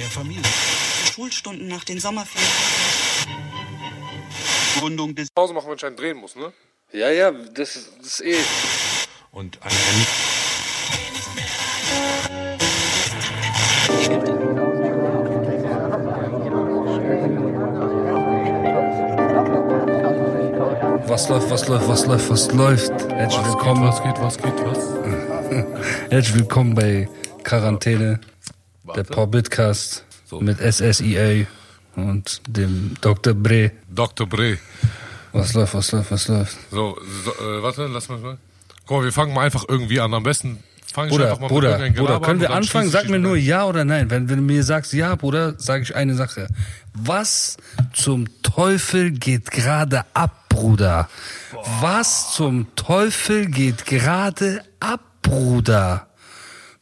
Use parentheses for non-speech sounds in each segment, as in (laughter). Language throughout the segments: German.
der Familie. Schulstunden nach den Sommerferien. Gründung des Pause machen, wenn ich einen drehen muss, ne? Ja, ja, das ist, das ist eh. und Ernie- Was läuft, was läuft, was läuft, was läuft? Herzlich willkommen, Was geht, was geht, was? (laughs) herzlich willkommen bei Quarantäne, der Porbitcast mit SSIA und dem Dr. Bre. Dr. Bre. Was läuft, was läuft, was läuft? So, so äh, warte, lass mal. Guck mal, wir fangen mal einfach irgendwie an. Am besten fange ich Bruder, einfach mal Bruder, mit Bruder, können wir anfangen? Sag mir nur ja oder nein. Wenn, wenn du mir sagst ja, Bruder, sage ich eine Sache. Was zum Teufel geht gerade ab, Bruder? Was zum Teufel geht gerade ab, Bruder?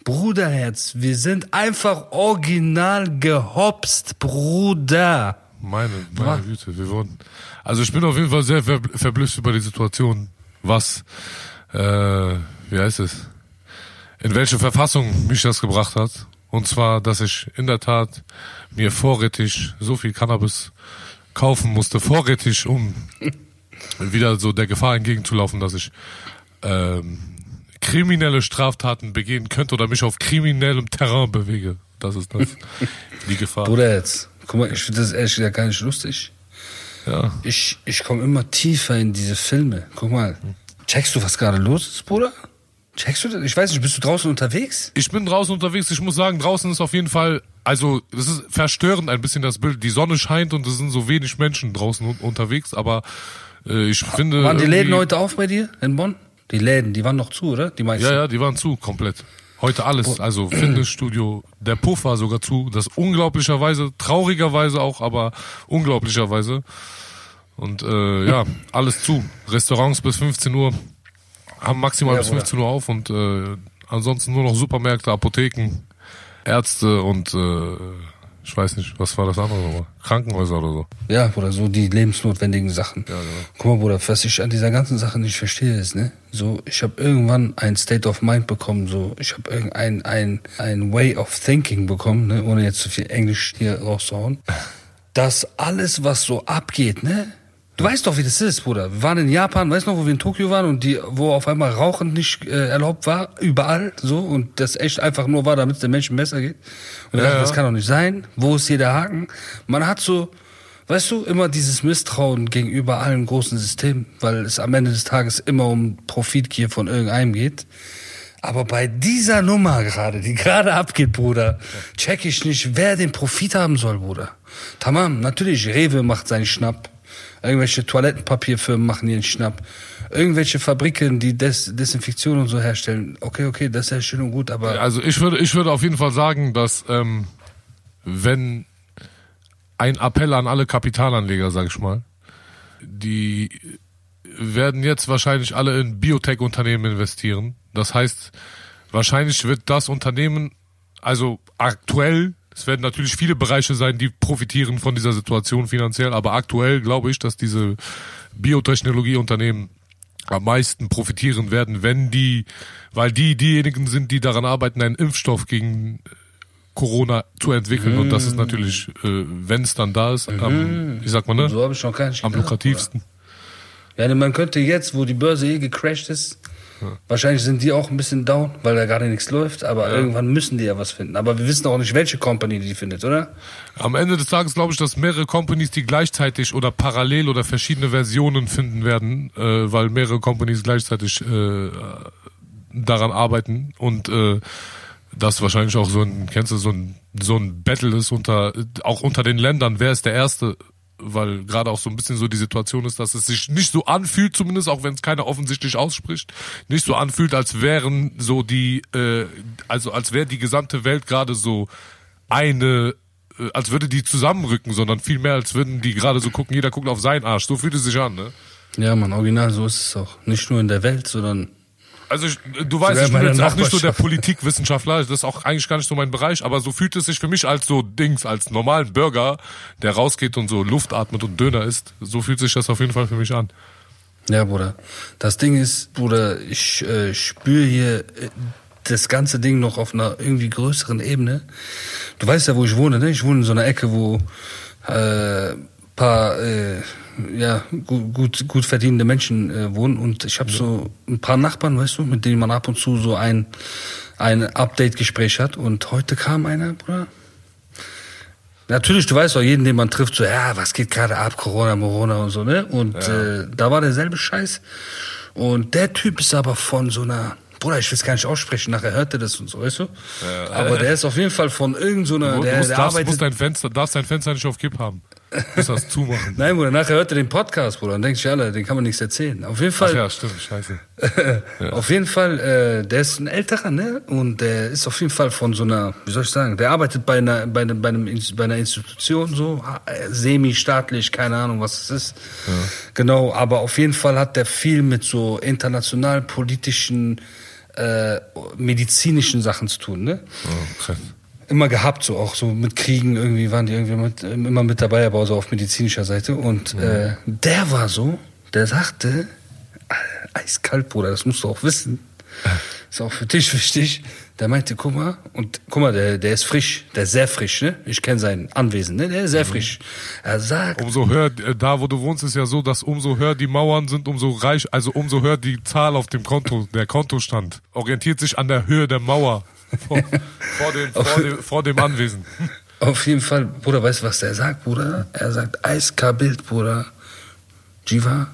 Bruderherz, wir sind einfach original gehopst, Bruder. Meine, meine Güte, wir wurden. Also ich bin auf jeden Fall sehr ver verblüfft über die Situation, was, äh, wie heißt es, in welche Verfassung mich das gebracht hat. Und zwar, dass ich in der Tat mir vorrätig so viel Cannabis kaufen musste, vorrätig, um (laughs) wieder so der Gefahr entgegenzulaufen, dass ich ähm, kriminelle Straftaten begehen könnte oder mich auf kriminellem Terrain bewege. Das ist das. Die Gefahr. Bruderherz, guck mal, ich finde das ehrlich gesagt gar nicht lustig. Ja. Ich, ich komme immer tiefer in diese Filme. Guck mal, checkst du, was gerade los ist, Bruder? Checkst du das? Ich weiß nicht, bist du draußen unterwegs? Ich bin draußen unterwegs. Ich muss sagen, draußen ist auf jeden Fall, also das ist verstörend ein bisschen das Bild. Die Sonne scheint und es sind so wenig Menschen draußen un unterwegs, aber äh, ich finde. Waren die Läden heute auf bei dir in Bonn? Die Läden, die waren noch zu, oder? Die meisten. Ja, ja, die waren zu, komplett. Heute alles, also Fitnessstudio, der Puff war sogar zu, das unglaublicherweise, traurigerweise auch, aber unglaublicherweise. Und äh, ja, alles zu. Restaurants bis 15 Uhr haben maximal Ja, bis Bruder. 15 Uhr auf und äh, ansonsten nur noch Supermärkte, Apotheken, Ärzte und äh, ich weiß nicht, was war das andere nochmal? Krankenhäuser oder so. Ja, Bruder, so die lebensnotwendigen Sachen. Ja, genau. Guck mal, Bruder, was ich an dieser ganzen Sache nicht verstehe, ist, ne? So, ich habe irgendwann ein State of Mind bekommen, so, ich habe irgendein ein, ein Way of Thinking bekommen, ne? Ohne jetzt zu viel Englisch hier rauszuhauen. (laughs) Dass alles, was so abgeht, ne? Du weißt doch, wie das ist, Bruder. Wir waren in Japan, weißt du noch, wo wir in Tokio waren und die, wo auf einmal Rauchen nicht äh, erlaubt war, überall, so, und das echt einfach nur war, damit es den Menschen besser geht. Und ich Ja, dachte, das kann doch nicht sein. Wo ist hier der Haken? Man hat so, weißt du, immer dieses Misstrauen gegenüber allen großen Systemen, weil es am Ende des Tages immer um Profitgier von irgendeinem geht. Aber bei dieser Nummer gerade, die gerade abgeht, Bruder, check ich nicht, wer den Profit haben soll, Bruder. Tamam, natürlich, Rewe macht seinen Schnapp. Irgendwelche Toilettenpapierfirmen machen ihren Schnapp. Irgendwelche Fabriken, die Des Desinfektion und so herstellen. Okay, okay, das ist ja schön und gut, aber Also ich würde, ich würde auf jeden Fall sagen, dass ähm, wenn ein Appell an alle Kapitalanleger, sag ich mal, die werden jetzt wahrscheinlich alle in Biotech-Unternehmen investieren. Das heißt, wahrscheinlich wird das Unternehmen, also aktuell, es werden natürlich viele Bereiche sein, die profitieren von dieser Situation finanziell, aber aktuell glaube ich, dass diese Biotechnologieunternehmen am meisten profitieren werden, wenn die, weil die diejenigen sind, die daran arbeiten, einen Impfstoff gegen Corona zu entwickeln. Und das ist natürlich, äh, wenn es dann da ist, am, wie sagt man, ne? so ich am gedacht, lukrativsten. Ja, denn man könnte jetzt, wo die Börse eh gecrashed ist, wahrscheinlich sind die auch ein bisschen down, weil da gerade nichts läuft, aber irgendwann müssen die ja was finden. Aber wir wissen auch nicht, welche Company die findet, oder? Am Ende des Tages glaube ich, dass mehrere Companies, die gleichzeitig oder parallel oder verschiedene Versionen finden werden, äh, weil mehrere Companies gleichzeitig äh, daran arbeiten und äh, das wahrscheinlich auch so ein, kennst du, so ein, so ein Battle ist unter, auch unter den Ländern, wer ist der Erste, weil gerade auch so ein bisschen so die Situation ist, dass es sich nicht so anfühlt, zumindest auch wenn es keiner offensichtlich ausspricht, nicht so anfühlt, als wären so die, äh, also als wäre die gesamte Welt gerade so eine, äh, als würde die zusammenrücken, sondern vielmehr, als würden die gerade so gucken, jeder guckt auf seinen Arsch. So fühlt es sich an, ne? Ja, man, original, so ist es auch. Nicht nur in der Welt, sondern Also ich, du weißt, ich in bin jetzt auch nicht so der. Politikwissenschaftler, das ist auch eigentlich gar nicht so mein Bereich, aber so fühlt es sich für mich als so Dings, als normalen Bürger, der rausgeht und so Luft atmet und Döner isst, so fühlt sich das auf jeden Fall für mich an. Ja, Bruder. Das Ding ist, Bruder, ich äh, spüre hier äh, das ganze Ding noch auf einer irgendwie größeren Ebene. Du weißt ja, wo ich wohne, ne? Ich wohne in so einer Ecke, wo äh, paar äh, ja, gut, gut, gut verdienende Menschen äh, wohnen und ich habe so ein paar Nachbarn, weißt du, mit denen man ab und zu so ein, ein Update-Gespräch hat und heute kam einer, Bruder. Natürlich, du weißt doch, jeden, den man trifft, so, ja, was geht gerade ab, Corona, Corona und so, ne? Und äh, da war derselbe Scheiß. Und der Typ ist aber von so einer, Bruder, ich will es gar nicht aussprechen, nachher hört er das und so, weißt du? Aber der ist auf jeden Fall von irgend so einer, Du, der, der darfst, arbeitet musst dein Fenster, darfst dein Fenster nicht auf Kipp haben. Du musst das zumachen. Nein, Bruder, nachher hört er den Podcast, Bruder, und denkt sich, alle, den kann man nichts erzählen. Auf jeden Fall, Ach ja, stimmt, scheiße. (laughs) auf jeden Fall, äh, der ist ein älterer, ne? Und der ist auf jeden Fall von so einer, wie soll ich sagen, der arbeitet bei einer, bei einem, bei einem, bei einer Institution so, äh, semi-staatlich, keine Ahnung, was es ist. Genau, aber auf jeden Fall hat der viel mit so international politischen, äh, medizinischen Sachen zu tun, ne? Oh, krass. Immer gehabt, so auch so mit Kriegen irgendwie waren die irgendwie mit, immer mit dabei, aber so auf medizinischer Seite. Und äh, der war so, der sagte, äh, eiskalt, Bruder, das musst du auch wissen. Ist auch für dich wichtig. Der meinte, guck mal, und guck mal, der, der ist frisch, der ist sehr frisch, ne? Ich kenne sein Anwesen, ne? Der ist sehr frisch. Er sagt, Umso höher, äh, da wo du wohnst, ist ja so, dass umso höher die Mauern sind, umso reich, also umso höher die Zahl auf dem Konto, der Kontostand. Orientiert sich an der Höhe der Mauer. Vor, vor, dem, vor, dem, vor dem Anwesen. Auf jeden Fall, Bruder, weißt du, was der sagt, Bruder? Er sagt, eiskabild, Bruder. Jiva,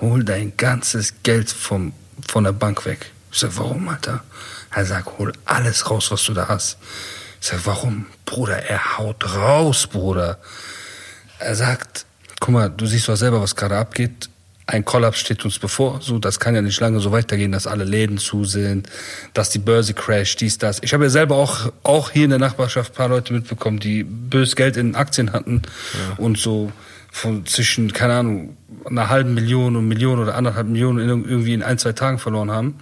hol dein ganzes Geld vom, von der Bank weg. Ich sag, warum, Alter? Er sagt, hol alles raus, was du da hast. Ich sag, warum? Bruder, er haut raus, Bruder. Er sagt, guck mal, du siehst doch selber, was gerade abgeht. Ein Kollaps steht uns bevor. So, das kann ja nicht lange so weitergehen, dass alle Läden zu sind, dass die Börse crasht, dies, das. Ich habe ja selber auch, auch hier in der Nachbarschaft ein paar Leute mitbekommen, die bös Geld in Aktien hatten und so von zwischen, keine Ahnung, einer halben Million und Million oder anderthalb Millionen irgendwie in ein, zwei Tagen verloren haben.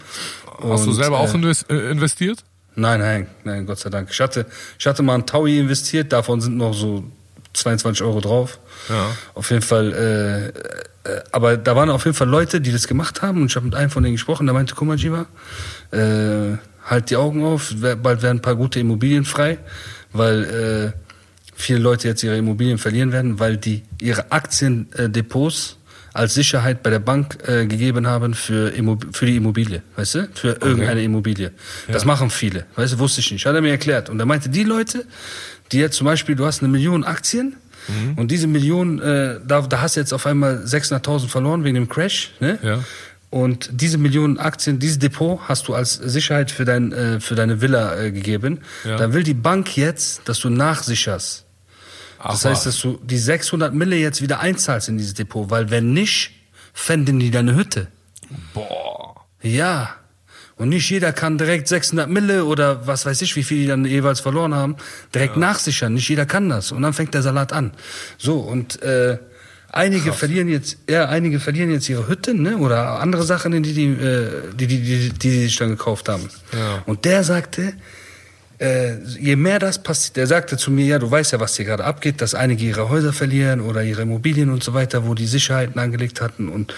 Hast du Und, selber äh, auch äh, investiert? Nein, nein, nein, Gott sei Dank. Ich hatte, ich hatte mal ein Taui investiert, davon sind noch so 22 Euro drauf. Ja. Auf jeden Fall, äh, äh, aber da waren auf jeden Fall Leute, die das gemacht haben und ich habe mit einem von denen gesprochen, der meinte, guck mal, Jiva, äh, halt die Augen auf, bald werden ein paar gute Immobilien frei, weil äh, viele Leute jetzt ihre Immobilien verlieren werden, weil die ihre Aktiendepots als Sicherheit bei der Bank äh, gegeben haben für, Immob für die Immobilie, weißt du? Für irgendeine Immobilie. Das machen viele, weißt du, wusste ich nicht. Hat er mir erklärt. Und er meinte, die Leute, die jetzt zum Beispiel, du hast eine Million Aktien und diese Million, äh, da, da hast du jetzt auf einmal 600.000 verloren wegen dem Crash, ne? Ja. Und diese Millionen Aktien, dieses Depot hast du als Sicherheit für, dein, äh, für deine Villa äh, gegeben. Ja. Dann will die Bank jetzt, dass du nachsicherst. Das Ach, heißt, dass du die 600 Mille jetzt wieder einzahlst in dieses Depot, weil wenn nicht, fänden die deine Hütte. Boah. Ja. Und nicht jeder kann direkt 600 Mille oder was weiß ich, wie viel die dann jeweils verloren haben, direkt nachsichern. Nicht jeder kann das. Und dann fängt der Salat an. So, und äh, einige verlieren jetzt, ja, einige verlieren jetzt ihre Hütten, ne? Oder andere Sachen, die die, äh, die, die, die, die, die sich dann gekauft haben. Ja. Und der sagte, äh, je mehr das passiert, der sagte zu mir, ja, du weißt ja, was hier gerade abgeht, dass einige ihre Häuser verlieren oder ihre Immobilien und so weiter, wo die Sicherheiten angelegt hatten und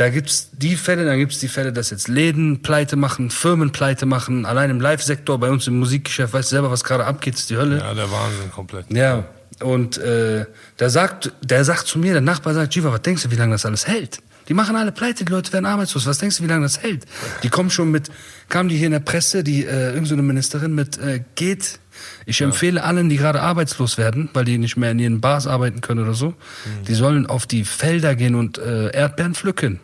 da gibt's die Fälle, dann gibt's die Fälle, dass jetzt Läden pleite machen, Firmen pleite machen, allein im Live-Sektor, bei uns im Musikgeschäft, weißt du selber, was gerade abgeht, ist die Hölle. Ja, der Wahnsinn komplett. Ja, und äh, der sagt, der sagt zu mir, der Nachbar sagt, Jiva, was denkst du, wie lange das alles hält? Die machen alle pleite, die Leute werden arbeitslos. Was denkst du, wie lange das hält? Die kommen schon mit, kamen die hier in der Presse, die äh, irgendeine Ministerin mit äh, geht. Ich empfehle allen, die gerade arbeitslos werden, weil die nicht mehr in ihren Bars arbeiten können oder so, die sollen auf die Felder gehen und äh, Erdbeeren pflücken,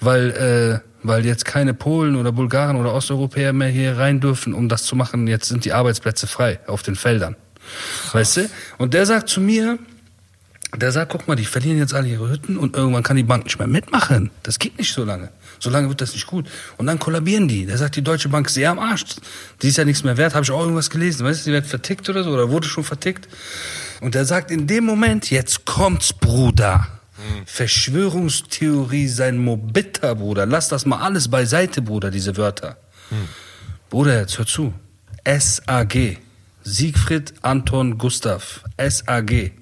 weil äh, weil jetzt keine Polen oder Bulgaren oder Osteuropäer mehr hier rein dürfen, um das zu machen. Jetzt sind die Arbeitsplätze frei auf den Feldern. Weißt du? Und der sagt zu mir, der sagt, guck mal, die verlieren jetzt alle ihre Hütten und irgendwann kann die Bank nicht mehr mitmachen. Das geht nicht so lange. So lange wird das nicht gut. Und dann kollabieren die. Der sagt, die Deutsche Bank ist sehr am Arsch. Die ist ja nichts mehr wert. Habe ich auch irgendwas gelesen. Weißt du, die wird vertickt oder so oder wurde schon vertickt. Und der sagt, in dem Moment, jetzt kommt's, Bruder. Verschwörungstheorie sein Mobita, Bruder. Lass das mal alles beiseite, Bruder, diese Wörter. Bruder, jetzt hör zu. SAG. Siegfried Anton Gustav. SAG.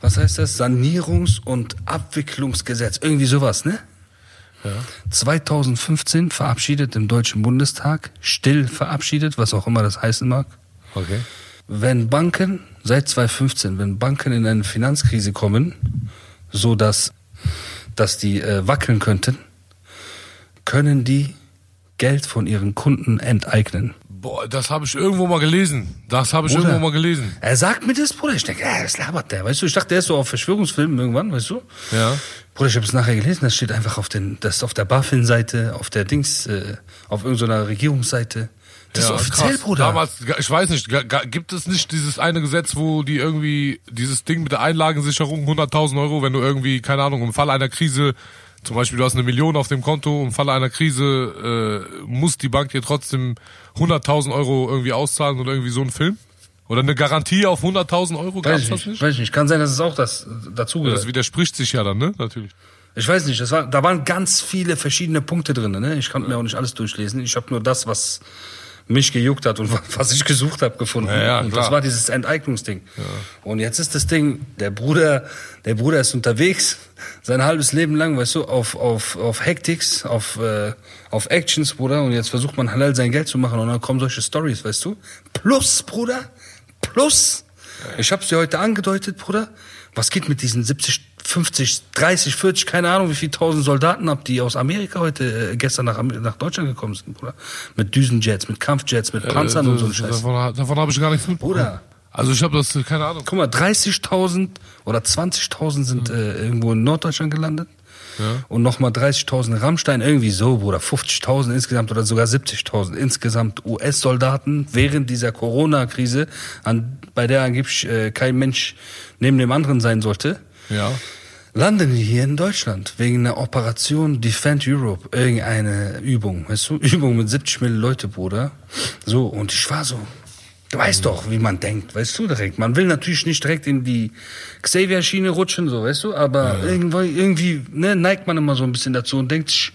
Was heißt das? Sanierungs- und Abwicklungsgesetz. Irgendwie sowas, ne? 2015 verabschiedet im Deutschen Bundestag, still verabschiedet, was auch immer das heißen mag. Okay. Wenn Banken, seit 2015, wenn Banken in eine Finanzkrise kommen, so dass, dass die äh, wackeln könnten, können die Geld von ihren Kunden enteignen. Boah, das habe ich irgendwo mal gelesen. Das habe ich Bruder. irgendwo mal gelesen. Er sagt mir das, Bruder. Ich denke, äh, was labert der? Weißt du, ich dachte, der ist so auf Verschwörungsfilmen irgendwann, weißt du? Ja. Bruder, ich habe es nachher gelesen, das steht einfach auf den, das auf der BaFin-Seite, auf der Dings, äh, auf irgendeiner Regierungsseite. Das ja, ist offiziell, krass. Bruder. Damals, ich weiß nicht, gibt es nicht dieses eine Gesetz, wo die irgendwie, dieses Ding mit der Einlagensicherung, 100.000 Euro, wenn du irgendwie, keine Ahnung, im Falle einer Krise, zum Beispiel du hast eine Million auf dem Konto, im Falle einer Krise äh, muss die Bank dir trotzdem 100.000 Euro irgendwie auszahlen oder irgendwie so ein Film? Oder eine Garantie auf 100.000 Euro, weiß gab's ich das nicht, weiß ich nicht. Kann sein, dass es auch das dazu Das gehört. widerspricht sich ja dann, ne? Natürlich. Ich weiß nicht, das war, da waren ganz viele verschiedene Punkte drin. Ne? Ich konnte mir auch nicht alles durchlesen. Ich habe nur das, was mich gejuckt hat und (laughs) was ich gesucht habe, gefunden. Ja, ja, und das war dieses Enteignungsding. Und jetzt ist das Ding, der Bruder, der Bruder ist unterwegs, sein halbes Leben lang, weißt du, auf, auf, auf Hektics, auf, äh, auf Actions, Bruder. Und jetzt versucht man halal sein Geld zu machen und dann kommen solche Stories, weißt du. Plus, Bruder, plus. Ich hab's dir heute angedeutet, Bruder. Was geht mit diesen 70, 50, 30, 40, keine Ahnung, wie viel tausend Soldaten ab, die aus Amerika heute, äh, gestern nach, nach Deutschland gekommen sind, Bruder? Mit Düsenjets, mit Kampfjets, mit Panzern Äh, und so ein das- Scheiß. Davon, davon habe ich gar nichts mitbekommen. Bruder. Also ich habe das, keine Ahnung. Guck mal, 30.000 oder 20.000 sind äh, irgendwo in Norddeutschland gelandet. Ja. Und nochmal 30.000 Rammstein, irgendwie so, Bruder. 50.000 insgesamt oder sogar 70.000 insgesamt US-Soldaten während dieser Corona-Krise, an, bei der angeblich äh, kein Mensch neben dem anderen sein sollte, Ja. landen die hier in Deutschland wegen einer Operation Defend Europe, irgendeine Übung, weißt du? (laughs) Übung mit 70 Millionen Leute, Bruder. So, und ich war so, du weißt doch, wie man denkt, weißt du direkt. Man will natürlich nicht direkt in die Xavier-Schiene rutschen, so, weißt du, aber irgendwie, irgendwie ne, neigt man immer so ein bisschen dazu und denkt sich,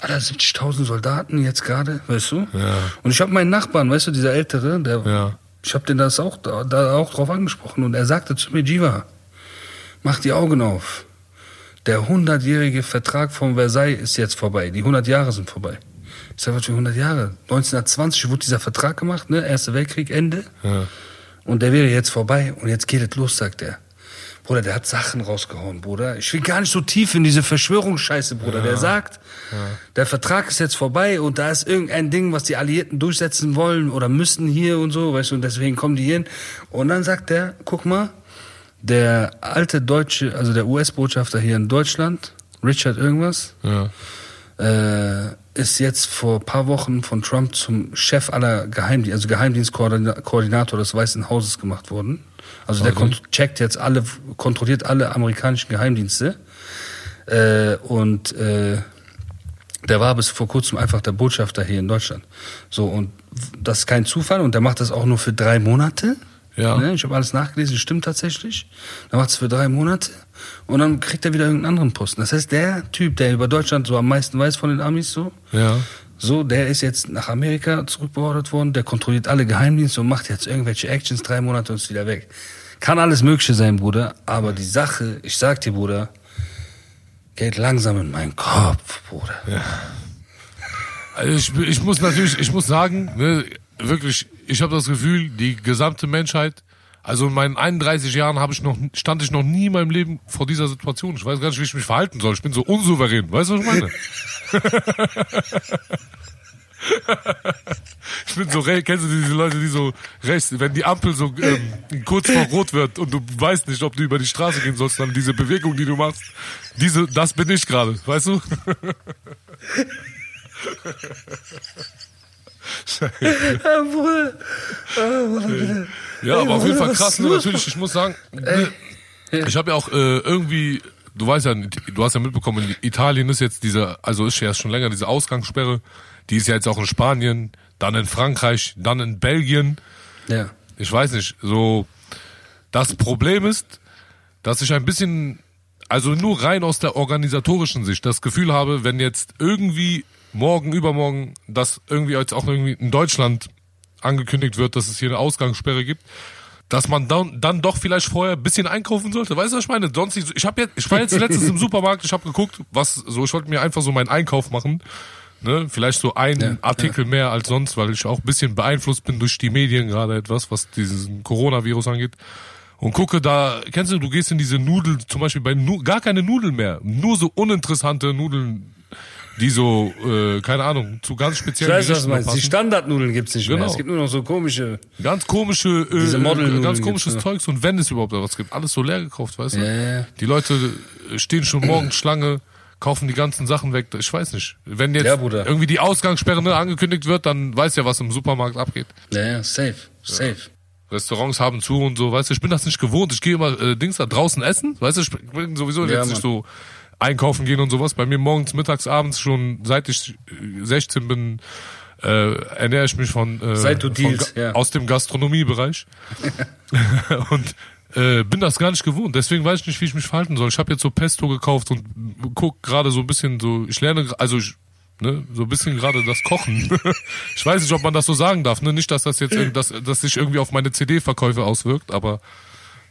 Alter, 70.000 Soldaten jetzt gerade, weißt du? Ja. Und ich habe meinen Nachbarn, weißt du, dieser Ältere, der, Ja. ich habe den das auch, da, da auch drauf angesprochen und er sagte zu mir, Jiva, mach die Augen auf. Der 100-jährige Vertrag von Versailles ist jetzt vorbei. Die 100 Jahre sind vorbei. Ich sage, was für 100 Jahre? 1920 wurde dieser Vertrag gemacht, ne? Erster Weltkrieg, Ende. Ja. Und der wäre jetzt vorbei und jetzt geht es los, sagt er. Bruder, der hat Sachen rausgehauen, Bruder. Ich will gar nicht so tief in diese Verschwörungsscheiße, Bruder. Der sagt, der Vertrag ist jetzt vorbei und da ist irgendein Ding, was die Alliierten durchsetzen wollen oder müssen hier und so, weißt du, und deswegen kommen die hin. Und dann sagt er, guck mal, der alte deutsche, also der US-Botschafter hier in Deutschland, Richard irgendwas, Ja. äh, ist jetzt vor ein paar Wochen von Trump zum Chef aller Geheimdienste, also Geheimdienstkoordinator des Weißen Hauses gemacht worden. Also der Okay. kont- checkt jetzt alle, kontrolliert alle amerikanischen Geheimdienste. Äh, und äh, der war bis vor kurzem einfach der Botschafter hier in Deutschland. So, und das ist kein Zufall und der macht das auch nur für drei Monate. Ja. Ne? Ich habe alles nachgelesen, stimmt tatsächlich. Der macht es für drei Monate und dann kriegt er wieder irgendeinen anderen Posten. Das heißt, der Typ, der über Deutschland so am meisten weiß von den Amis, so, Ja. so, der ist jetzt nach Amerika zurückbeordert worden, der kontrolliert alle Geheimdienste und macht jetzt irgendwelche Actions, drei Monate und ist wieder weg. Kann alles Mögliche sein, Bruder, aber die Sache, ich sag dir, Bruder, geht langsam in meinen Kopf, Bruder. Also ich, ich muss natürlich, ich muss sagen, ne, wirklich, ich habe das Gefühl, die gesamte Menschheit, also in meinen 31 Jahren habe ich noch, stand ich noch nie in meinem Leben vor dieser Situation. Ich weiß gar nicht, wie ich mich verhalten soll. Ich bin so unsouverän. Weißt du, was ich meine? (laughs) ich bin so, kennst du diese Leute, die so rechts, wenn die Ampel so ähm, kurz vor Rot wird und du weißt nicht, ob du über die Straße gehen sollst, dann diese Bewegung, die du machst, diese, das bin ich gerade, weißt du? (laughs) Ja, Bruder. Ja, aber auf jeden Fall krass, ne? Natürlich, ich muss sagen, ne, ich habe ja auch äh, irgendwie, du weißt ja, du hast ja mitbekommen, in Italien ist jetzt diese, also ist ja schon länger diese Ausgangssperre, die ist ja jetzt auch in Spanien, dann in Frankreich, dann in Belgien. Ja. Ich weiß nicht, so, das Problem ist, dass ich ein bisschen, also nur rein aus der organisatorischen Sicht, das Gefühl habe, wenn jetzt irgendwie morgen, übermorgen, das irgendwie jetzt auch irgendwie in Deutschland angekündigt wird, dass es hier eine Ausgangssperre gibt, dass man dann, dann doch vielleicht vorher ein bisschen einkaufen sollte. Weißt du, was ich meine? Sonst, so- ich habe jetzt, ich war jetzt letztens im Supermarkt, ich habe geguckt, was so, ich wollte mir einfach so meinen Einkauf machen. Ne? Vielleicht so ein Ja, Artikel mehr als sonst, weil ich auch ein bisschen beeinflusst bin durch die Medien gerade etwas, was diesen Coronavirus angeht. Und gucke da, kennst du, du gehst in diese Nudel, zum Beispiel bei nu gar keine Nudeln mehr, nur so uninteressante Nudeln, die so, äh, keine Ahnung, zu ganz Ich speziellen weiß, was du Gerichten meinst. Die. Standardnudeln gibt's nicht mehr. Genau. Es gibt nur noch so komische. Ganz komische, äh, Modelnudeln ganz komisches. Zeugs und wenn es überhaupt was gibt, alles so leer gekauft, weißt du? Ja. Die Leute äh, stehen schon morgens Schlange, kaufen die ganzen Sachen weg. Ich weiß nicht. Wenn jetzt Ja, irgendwie die Ausgangssperre ne, angekündigt wird, dann weiß ja, was im Supermarkt abgeht. Ja, ja, safe, safe. Restaurants haben zu und so, weißt du, ich bin das nicht gewohnt. Ich gehe immer äh, Dings da draußen essen, weißt du, ich bin sowieso jetzt nicht so einkaufen gehen und sowas. Bei mir morgens, mittags, abends schon, seit ich äh, 16 bin, äh, ernähre ich mich von, äh, Seit du Ga- ja. aus dem Gastronomiebereich. (laughs) und äh, bin das gar nicht gewohnt. Deswegen weiß ich nicht, wie ich mich verhalten soll. Ich habe jetzt so Pesto gekauft und guck gerade so ein bisschen so, ich lerne, also ich, ne, so ein bisschen gerade das Kochen. (laughs) ich weiß nicht, ob man das so sagen darf, ne? Nicht, dass das jetzt, (laughs) dass, dass sich irgendwie auf meine CD-Verkäufe auswirkt, aber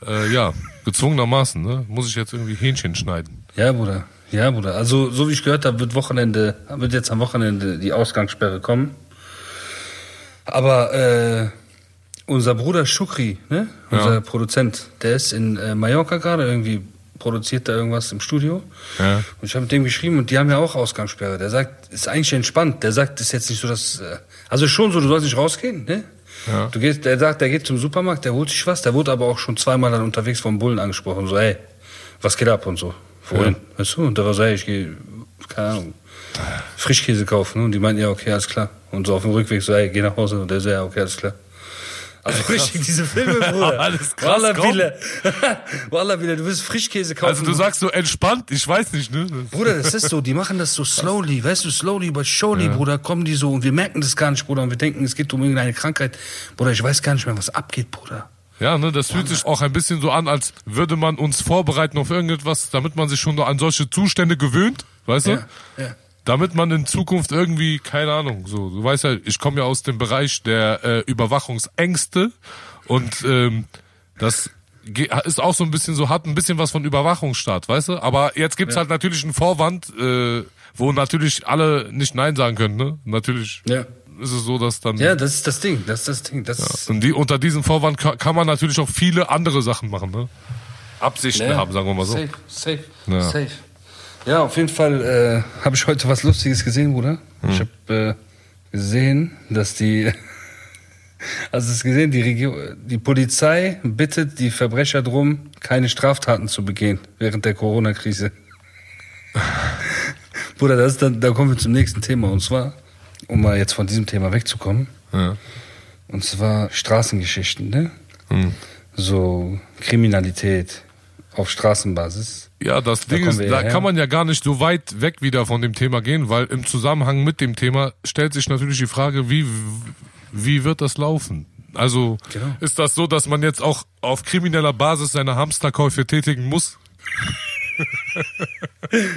äh, ja, gezwungenermaßen, ne? Muss ich jetzt irgendwie Hähnchen schneiden. Ja, Bruder. Ja, Bruder. Also, so wie ich gehört habe, wird Wochenende, wird jetzt am Wochenende die Ausgangssperre kommen. Aber äh, unser Bruder Shukri, ne? Unser Ja. Produzent, der ist in äh, Mallorca gerade irgendwie produziert da irgendwas im Studio. Ja. Und ich habe mit dem geschrieben und die haben ja auch Ausgangssperre. Der sagt, ist eigentlich entspannt. Der sagt, ist jetzt nicht so, dass äh, also schon so, du sollst nicht rausgehen, ne? Ja. Du gehst, der sagt, der geht zum Supermarkt, der holt sich was, der wurde aber auch schon zweimal dann unterwegs vom Bullen angesprochen, so, hey, was geht ab und so. Wohin? Weißt du? Und der war so, hey, ich gehe, keine Ahnung, Frischkäse kaufen. Und die meinten, ja, okay, alles klar. Und so auf dem Rückweg so, hey, geh nach Hause. Und der so, ja, okay, alles klar. Also richtig, diese Filme, Bruder. (laughs) Alles krass, Wallah. Bille. (laughs) Wallah, Bille, du willst Frischkäse kaufen. Also du sagst so entspannt, ich weiß nicht, ne? Bruder, das ist so, die machen das so slowly, weißt du, slowly but surely, Bruder, kommen die so und wir merken das gar nicht, Bruder, und wir denken, es geht um irgendeine Krankheit. Bruder, ich weiß gar nicht mehr, was abgeht, Bruder. Ja, ne, das fühlt sich auch ein bisschen so an, als würde man uns vorbereiten auf irgendetwas, damit man sich schon an solche Zustände gewöhnt, weißt du? Ja, ja. Damit man in Zukunft irgendwie, keine Ahnung, so, du weißt ja, ich komme ja aus dem Bereich der äh, Überwachungsängste und ähm, das ist auch so ein bisschen so, hat ein bisschen was von Überwachungsstaat, weißt du? Aber jetzt gibt's halt natürlich einen Vorwand, äh, wo natürlich alle nicht Nein sagen können, ne? Natürlich Ja. ist es so, dass dann Ja, das ist das Ding, das ist das Ding, das ist, und die, unter diesem Vorwand kann, kann man natürlich auch viele andere Sachen machen, ne? Absichten haben, sagen wir mal so. Safe, safe, Ja. safe. Ja, auf jeden Fall äh, habe ich heute was Lustiges gesehen, Bruder. Hm. Ich habe äh, gesehen, dass die, (laughs) also es gesehen, die Regierung, die Polizei bittet die Verbrecher drum, keine Straftaten zu begehen während der Corona-Krise. (laughs) Bruder, das ist dann, da kommen wir zum nächsten Thema und zwar, um mal jetzt von diesem Thema wegzukommen, Ja. und zwar Straßengeschichten, ne? Hm. So Kriminalität auf Straßenbasis. Ja, das Ding kommen ist, da her. kann man ja gar nicht so weit weg wieder von dem Thema gehen, weil im Zusammenhang mit dem Thema stellt sich natürlich die Frage, wie, wie wird das laufen? Also Genau. ist das so, dass man jetzt auch auf krimineller Basis seine Hamsterkäufe tätigen muss? (laughs)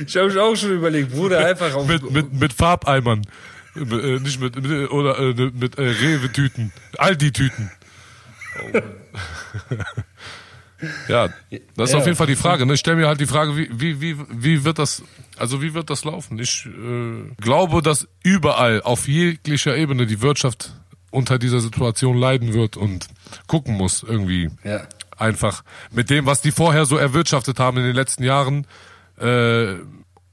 Ich habe auch schon überlegt, Bruder, einfach auf. Mit, mit, mit Farbeimern. Äh, nicht mit, mit oder äh, mit äh, Rewe-Tüten, Aldi-Tüten. (laughs) ja, das ist Ja. auf jeden Fall die Frage. Ne? Ich stelle mir halt die Frage, wie, wie, wie, wie wird das, also wie wird das laufen? Ich äh, glaube, dass überall auf jeglicher Ebene die Wirtschaft unter dieser Situation leiden wird und gucken muss irgendwie Ja. einfach mit dem, was die vorher so erwirtschaftet haben in den letzten Jahren, äh,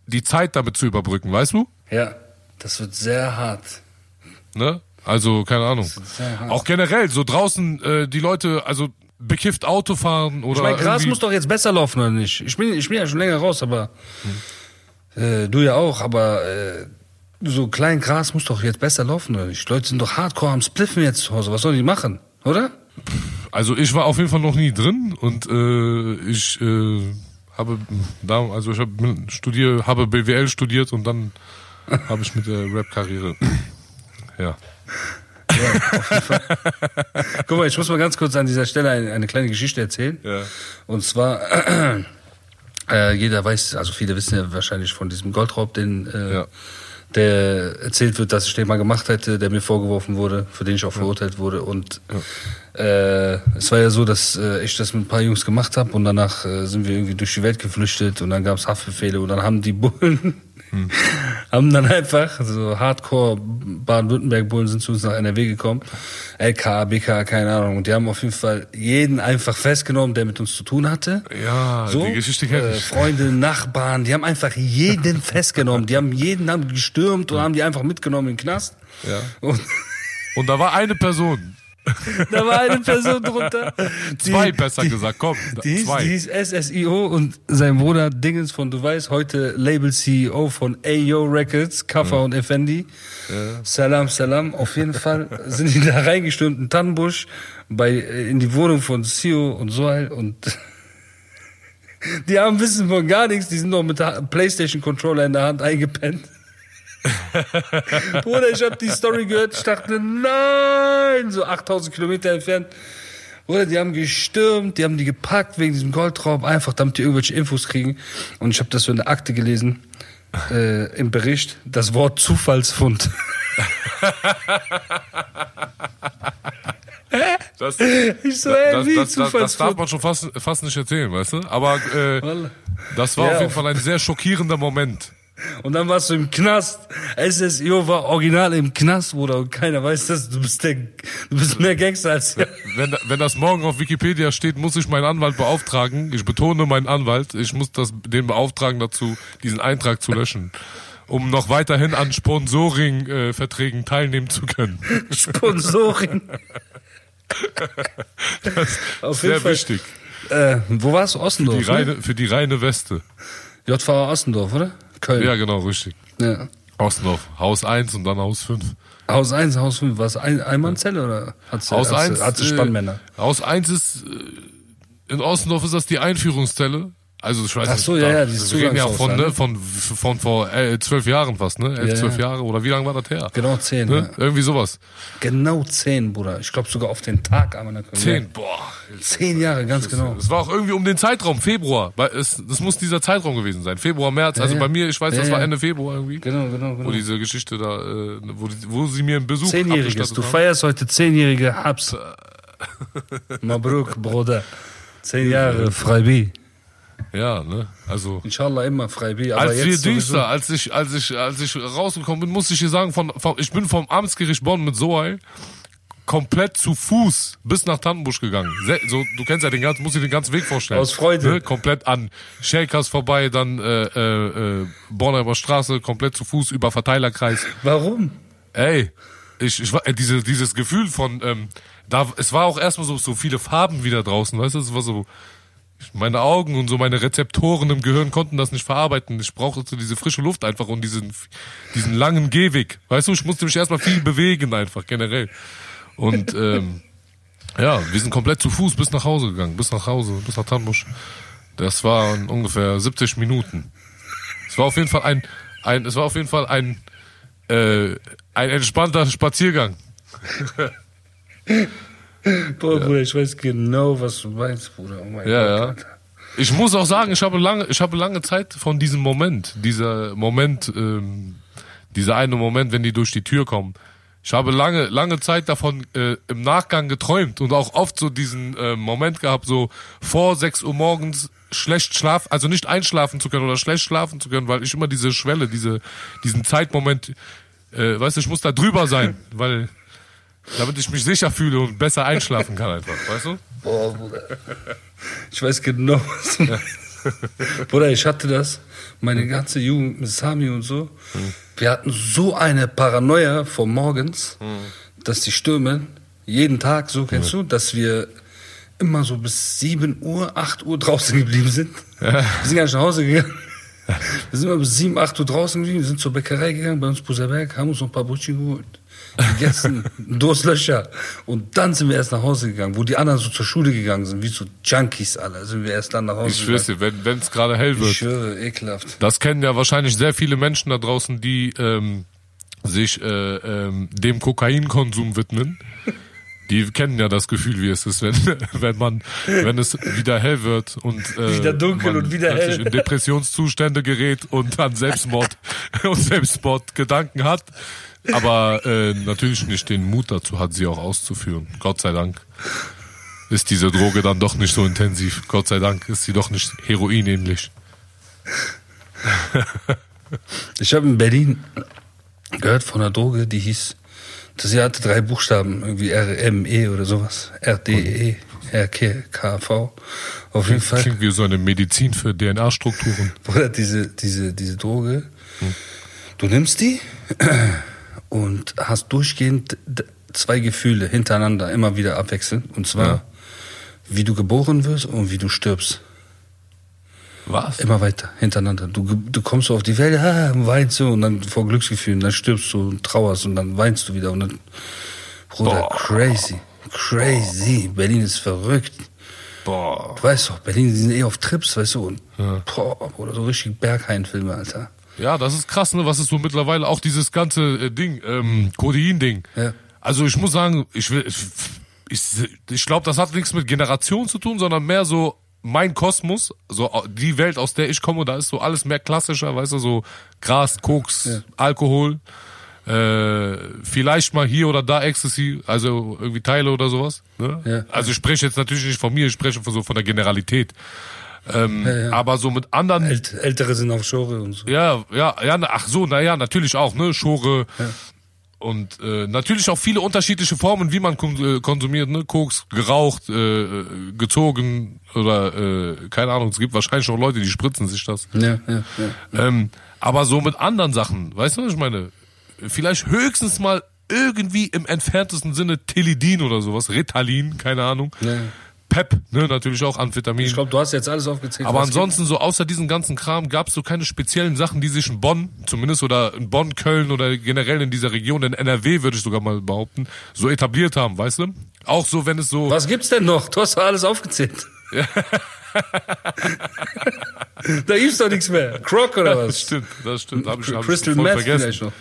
die Zeit damit zu überbrücken, weißt du? Ja, das wird sehr hart. Ne? Also, keine Ahnung. Auch generell, so draußen äh, die Leute, also bekifft Auto fahren oder Ich meine, Gras muss doch jetzt besser laufen, oder nicht? Ich bin, ich bin ja schon länger raus, aber äh, du ja auch, aber äh, so klein Gras muss doch jetzt besser laufen, oder nicht? Leute sind doch hardcore am Spliffen jetzt zu Hause. Was sollen die machen, oder? Also ich war auf jeden Fall noch nie drin und äh, ich äh, habe da, also ich habe studiere, habe BWL studiert und dann (laughs) habe ich mit der Rap-Karriere. Ja. Guck mal, ich muss mal ganz kurz an dieser Stelle eine, eine kleine Geschichte erzählen. Ja. Und zwar, äh, jeder weiß, also viele wissen ja wahrscheinlich von diesem Goldraub, den äh, Ja. der erzählt wird, dass ich den mal gemacht hätte, der mir vorgeworfen wurde, für den ich auch verurteilt wurde. Und äh, es war ja so, dass äh, ich das mit ein paar Jungs gemacht habe und danach äh, sind wir irgendwie durch die Welt geflüchtet und dann gab es Haftbefehle und dann haben die Bullen (laughs) haben dann einfach so Hardcore Baden-Württemberg-Bullen sind zu uns nach NRW gekommen, LK, BK, keine Ahnung, und die haben auf jeden Fall jeden einfach festgenommen, der mit uns zu tun hatte. Ja, So, die Geschichte kenn äh, ich. Freunde, Nachbarn, die haben einfach jeden (laughs) festgenommen. Die haben jeden haben gestürmt und haben die einfach mitgenommen in den Knast. Ja. Und Und da war eine Person, (laughs) da war eine Person drunter. die- zwei besser die, gesagt, komm, Die zwei. die hieß SSIO und sein Bruder Dingens von, du weißt, heute Label-CEO von AO Records, Kaffa und Effendi. Salam, salam. Auf jeden Fall (laughs) sind die da reingestürmt in Tannenbusch bei, äh, in die Wohnung von Sio und Sohail und (laughs) die haben Wissen von gar nichts, die sind noch mit der Playstation-Controller in der Hand eingepennt. (laughs) Bruder, ich hab die Story gehört, ich dachte, nein, so 8000 Kilometer entfernt. Bruder, die haben gestürmt, die haben die gepackt wegen diesem Goldraub, einfach damit die irgendwelche Infos kriegen. Und ich habe das so in der Akte gelesen, äh, im Bericht, das Wort Zufallsfund. (laughs) Das, Ich so, ey, wie das, das, das darf man schon fast, fast nicht erzählen, weißt du? Aber äh, das war auf jeden Fall ein sehr schockierender Moment. Und dann warst du im Knast. SSIO war original im Knast, Bruder, und keiner weiß das. Du bist der, du bist mehr Gangster als ja. Wenn, wenn das morgen auf Wikipedia steht, muss ich meinen Anwalt beauftragen. Ich betone meinen Anwalt. Ich muss das, den beauftragen dazu, diesen Eintrag zu löschen. Um noch weiterhin an Sponsoring-Verträgen teilnehmen zu können. (laughs) Sponsoring. Auf Sehr wichtig. Äh, wo warst du? Ossendorf? Die ne? reine, für die reine Weste. JVA Ossendorf, oder? Köln. Ja, genau, richtig. Ja. Osnov. Haus 1 und dann Haus 5. Haus 1, Haus 5, was ein Einmannzelle oder hat's Haus hat's, 1. hat's Spannmänner? Äh, Haus 1 ist, äh, in Osendorf ist das die Einführungszelle. Also ich weiß Ach nicht, so, ja, ja, dieses wir reden ja von, da, ne, ne? von, von vor äh, zwölf Jahren fast, ne? Elf, Ja, zwölf ja. Jahre oder wie lange war das her? Genau 10, Ne? ja. Irgendwie sowas. Genau 10, Bruder. Ich glaube sogar auf den Tag haben wir da Zehn, boah. 10 Jahre, ganz genau. Es war auch irgendwie um den Zeitraum, Februar. Weil es, das muss dieser Zeitraum gewesen sein. Februar, März. Also bei mir, ich weiß, das war. Ende Februar irgendwie. Genau, genau, genau. Wo diese Geschichte da, äh, wo, wo sie mir einen Besuch Zehnjähriges. Du haben. feierst heute zehnjährige Habs. (laughs) Mabruk, Bruder. Zehn Jahre Freibi. Ja, ne? Also. Inshallah immer Freibi. Aber Als wir da, als ich, als ich, als ich rausgekommen bin, musste ich dir sagen, von, von, ich bin vom Amtsgericht Bonn mit Soheil komplett zu Fuß bis nach Tannenbusch gegangen. So, du kennst ja den ganzen, musst dir den ganzen Weg vorstellen. Aus Freude. Ne? Komplett an Shakers vorbei, dann äh, äh, äh, Bonner Straße, komplett zu Fuß über Verteilerkreis. Warum? Ey, ich, ich war äh, diese, dieses Gefühl von, ähm, da, es war auch erstmal so, so viele Farben wieder draußen, weißt du, es war so, meine Augen und so meine Rezeptoren im Gehirn konnten das nicht verarbeiten. Ich brauchte diese frische Luft einfach und diesen, diesen langen Gehweg. Weißt du, ich musste mich erstmal viel bewegen einfach, generell. Und, ähm, ja, wir sind komplett zu Fuß bis nach Hause gegangen, bis nach Hause, bis nach Tannbusch. Das waren ungefähr 70 Minuten. Es war auf jeden Fall ein, ein, es war auf jeden Fall ein, äh, ein entspannter Spaziergang. (laughs) Boah, Bruder, ich weiß genau, was du meinst, Bruder. Oh mein Ja, Gott. ja. Alter. Ich muss auch sagen, ich habe lange, ich habe lange Zeit von diesem Moment, dieser Moment, ähm, dieser eine Moment, wenn die durch die Tür kommen. Ich habe lange, lange Zeit davon äh, im Nachgang geträumt und auch oft so diesen äh, Moment gehabt, so vor 6 Uhr morgens schlecht schlafen, also nicht einschlafen zu können oder schlecht schlafen zu können, weil ich immer diese Schwelle, diese, diesen Zeitmoment, äh, weißt du, ich muss da drüber sein, weil damit ich mich sicher fühle und besser einschlafen kann einfach, weißt du? Boah, Bruder. Ich weiß genau, was du meinst. Bruder, ich hatte das, meine ganze Jugend mit Sami und so. Wir hatten so eine Paranoia vor morgens, dass die Stürme jeden Tag, so kennst du, dass wir immer so bis 7 Uhr, 8 Uhr draußen geblieben sind. Wir sind gar nicht nach Hause gegangen. Wir sind immer bis 7, 8 Uhr draußen geblieben, wir sind zur Bäckerei gegangen, bei uns Buserberg, haben uns noch ein paar Brötchen geholt. Gegessen, Durstlöcher. Und dann sind wir erst nach Hause gegangen, wo die anderen so zur Schule gegangen sind, wie so Junkies alle, sind wir erst dann nach Hause Ich schwör's dir, wenn es gerade hell Ich wird. schwöre, ekelhaft. Das kennen ja wahrscheinlich sehr viele Menschen da draußen, die ähm, sich äh, ähm, dem Kokainkonsum widmen. Die kennen ja das Gefühl, wie es ist, wenn, (laughs) wenn man, wenn es wieder hell wird und äh, Wieder dunkel man und wieder hell. in Depressionszustände gerät und an Selbstmord (laughs) und Selbstmordgedanken hat. Aber äh, natürlich nicht den Mut dazu hat, sie auch auszuführen. Gott sei Dank ist diese Droge dann doch nicht so intensiv. Gott sei Dank ist sie doch nicht heroinähnlich. (laughs) Ich habe in Berlin gehört von einer Droge, die hieß, sie hatte drei Buchstaben, irgendwie RME oder sowas. RDE, RKKV. Auf jeden Fall. Klingt wie so eine Medizin für DNA-Strukturen. Bruder, diese, diese, diese Droge, du nimmst die und hast durchgehend zwei Gefühle hintereinander immer wieder abwechseln. Und zwar, Ja. wie du geboren wirst und wie du stirbst. Was? Immer weiter, hintereinander. Du, du kommst so auf die Welt, ah, weinst du und dann vor Glücksgefühlen, dann stirbst du und trauerst und dann weinst du wieder und dann, Bruder, Boah. crazy, crazy. Berlin ist verrückt. Boah. Du weißt doch, Berlin, die sind eh auf Trips, weißt du, und, Ja. boah, oder so richtig Berghain-Filme, Alter. Ja, das ist krass, ne? Was ist so mittlerweile auch dieses ganze äh, Ding, ähm, Codein-Ding. Ja. Also ich muss sagen, ich will, ich, ich, ich glaube, das hat nichts mit Generation zu tun, sondern mehr so mein Kosmos, so die Welt, aus der ich komme, da ist so alles mehr klassischer, weißt du, so Gras, Koks, Ja. Alkohol, äh, vielleicht mal hier oder da Ecstasy, also irgendwie Teile oder sowas. Ne? Ja. Also ich spreche jetzt natürlich nicht von mir, ich spreche von so von der Generalität. Ähm, Ja, ja. Aber so mit anderen Ält Ältere sind auf Schore und so. ja, ja, ja, ach so, naja, natürlich auch, ne, Schore und äh, natürlich auch viele unterschiedliche Formen, wie man äh, konsumiert, ne, Koks, geraucht, äh, äh, gezogen oder äh, keine Ahnung, es gibt wahrscheinlich auch Leute, die spritzen sich das. Ja, ja, ja. Ähm, aber so mit anderen Sachen, weißt du, was ich meine? Vielleicht höchstens mal irgendwie im entferntesten Sinne Telidin oder sowas, Ritalin, keine Ahnung. Ja. Pep, ne, natürlich auch Amphetamin. Ich glaube, du hast jetzt alles aufgezählt. Aber ansonsten so außer diesen ganzen Kram gab es so keine speziellen Sachen, die sich in Bonn zumindest oder in Bonn, Köln oder generell in dieser Region, in NRW würde ich sogar mal behaupten, so etabliert haben, weißt du? Auch so, wenn es so... gibt. Was gibt's denn noch? Du hast doch alles aufgezählt. (laughs) da gibt's doch nichts mehr. Croc oder Das was? stimmt, das stimmt. Hab ich, hab Crystal ich voll Meth vergessen. vielleicht noch.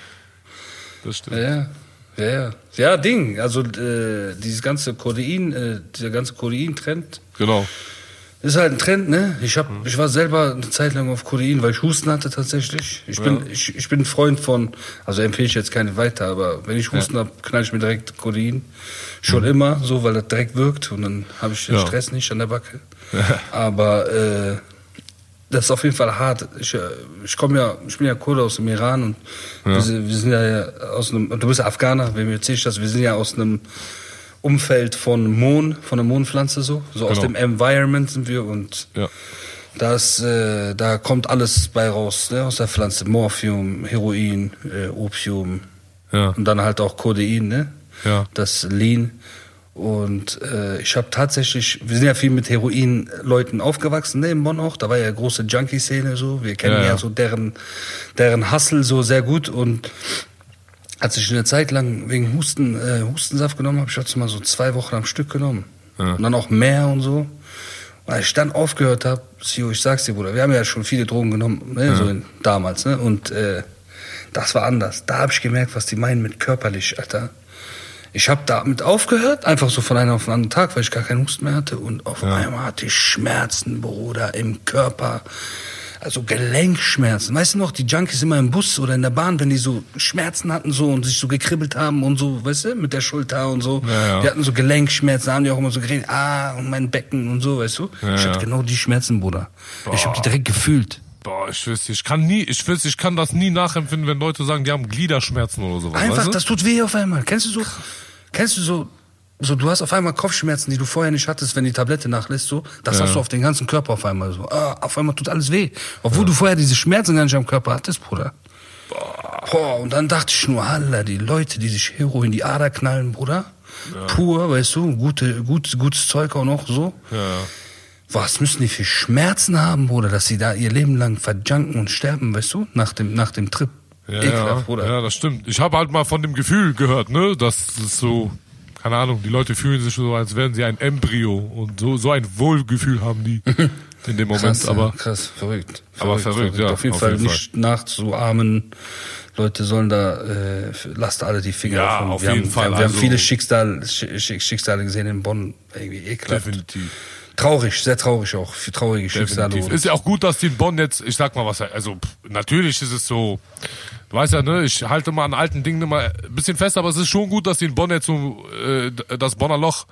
Das stimmt. Ja, ja, ja. Ja, Ding. Also äh, dieses ganze Codein, äh, dieser ganze Codein-Trend Genau. ist halt ein Trend, ne? Ich hab, ich war selber eine Zeit lang auf Codein, weil ich Husten hatte tatsächlich. Ich bin, Ja. ich, ich bin ein Freund von, also empfehle ich jetzt keine weiter, aber wenn ich Husten hab, knall ich mir direkt Codein. Schon immer, so, weil das direkt wirkt und dann habe ich den Ja. Stress nicht an der Backe. aber äh, das ist auf jeden Fall hart. Ich, äh, ich komme ja, ich bin ja Kurde aus dem Iran und wir, sind, wir sind ja aus einem, du bist ja Afghaner, wem erzähle ich das? Wir sind ja aus einem Umfeld von Mohn, von der Mohnpflanze so. So aus Genau. dem Environment sind wir und Ja. das, äh, da kommt alles bei raus, ne, aus der Pflanze. Morphium, Heroin, äh, Opium Ja. und dann halt auch Codein, ne? Ja. Das Lean. Und äh, ich habe tatsächlich, wir sind ja viel mit Heroin-Leuten aufgewachsen, ne, in Bonn auch. Da war ja große Junkie-Szene so. Wir kennen Ja, ja, ja. so deren, deren Hustle so sehr gut. Und als ich eine Zeit lang wegen Husten, äh, Hustensaft genommen habe, ich hatte mal so zwei Wochen am Stück genommen. Ja. Und dann auch mehr und so. Und als ich dann aufgehört habe, Sio, ich sag's dir, Bruder, wir haben ja schon viele Drogen genommen, ne, so in, damals, ne? Und äh, das war anders. Da habe ich gemerkt, was die meinen mit körperlich, Alter. Ich habe damit aufgehört, einfach so von einem auf den anderen Tag, weil ich gar keinen Husten mehr hatte. Und auf einmal hatte ich Schmerzen, Bruder, im Körper. Also Gelenkschmerzen. Weißt du noch, die Junkies immer im Bus oder in der Bahn, wenn die so Schmerzen hatten so und sich so gekribbelt haben und so, weißt du, mit der Schulter und so. Ja, ja. Die hatten so Gelenkschmerzen, da haben die auch immer so geredet, ah, und mein Becken und so, weißt du. Ja, ich hatte ja. genau die Schmerzen, Bruder. Ich habe die direkt gefühlt. Boah, ich wüsste, ich kann nie, ich wüsste, ich kann das nie nachempfinden, wenn Leute sagen, die haben Gliederschmerzen oder sowas. Einfach, weißt du? das tut weh auf einmal. Kennst du so, kennst du so, so, du hast auf einmal Kopfschmerzen, die du vorher nicht hattest, wenn die Tablette nachlässt, so. Das Ja. hast du auf den ganzen Körper auf einmal so. Ah, auf einmal tut alles weh. Obwohl du vorher diese Schmerzen gar nicht am Körper hattest, Bruder. Boah, und dann dachte ich nur, Allah, die Leute, die sich Hero in die Ader knallen, Bruder. Pur, weißt du, gute, gut, gutes Zeug auch noch, so. Ja. Was müssen die für Schmerzen haben, Bruder, dass sie da ihr Leben lang verjunken und sterben, weißt du, nach dem, nach dem Trip. Ja, Ekelhaft, ja, Bruder. ja, das stimmt. Ich habe halt mal von dem Gefühl gehört, ne, dass es so, keine Ahnung, die Leute fühlen sich so, als wären sie ein Embryo und so, so ein Wohlgefühl haben die (laughs) in dem Moment, krass, aber krass, verrückt. Aber verrückt, ja, Auf jeden auf Fall jeden nicht nachzuahmen, Leute sollen da, äh, lasst alle die Finger Ja, davon. auf wir jeden haben, Fall, Wir, wir also- haben viele Schicksal, Sch- Schicksale gesehen in Bonn. Irgendwie ekelhaft. Definitiv. Traurig, sehr traurig auch. Für traurige Schicksale. Ist ja auch gut, dass die in Bonn jetzt, ich sag mal was, also pff, natürlich ist es so, du weißt ja, ne, ich halte mal an alten Dingen immer ein bisschen fest, aber es ist schon gut, dass die in Bonn jetzt so äh, das Bonner Loch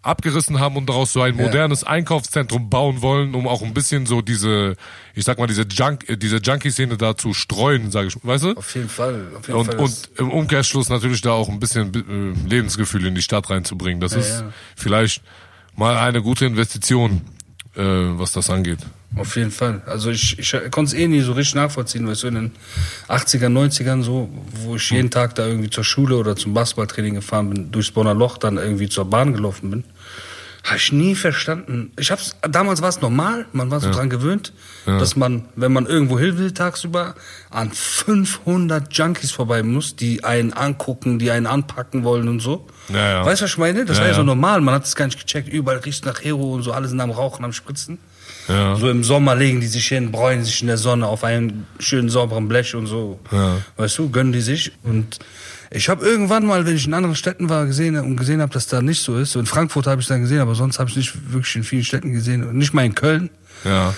abgerissen haben und daraus so ein Ja. modernes Einkaufszentrum bauen wollen, um auch ein bisschen so diese, ich sag mal, diese Junk, diese Junkie-Szene da zu streuen, sage ich, weißt du? Auf jeden Fall. Auf jeden Und, Fall und im Umkehrschluss natürlich da auch ein bisschen äh, Lebensgefühl in die Stadt reinzubringen. Das ist ja. vielleicht mal eine gute Investition, äh, was das angeht. Auf jeden Fall. Also ich, ich konnte es eh nie so richtig nachvollziehen, weil so in den 80er, 90ern so, wo ich jeden Tag da irgendwie zur Schule oder zum Basketballtraining gefahren bin, durchs Bonner Loch dann irgendwie zur Bahn gelaufen bin, habe ich nie verstanden. Ich hab's, damals war es normal, man war so dran gewöhnt, dass man, wenn man irgendwo hin will tagsüber, an 500 Junkies vorbei muss, die einen angucken, die einen anpacken wollen und so. Ja, ja. Weißt du, was ich meine? Das Ja, war ja so ja. normal, man hat es gar nicht gecheckt, überall riecht nach Hero und so, alle sind am Rauchen, am Spritzen. Ja. So im Sommer legen die sich hin, bräunen sich in der Sonne auf einem schönen sauberen Blech und so. Ja. Weißt du, gönnen die sich. Und ich habe irgendwann mal, wenn ich in anderen Städten war, gesehen und gesehen habe, dass da nicht so ist. So in Frankfurt habe ich dann gesehen, aber sonst habe ich nicht wirklich in vielen Städten gesehen. Und nicht mal in Köln. Ja.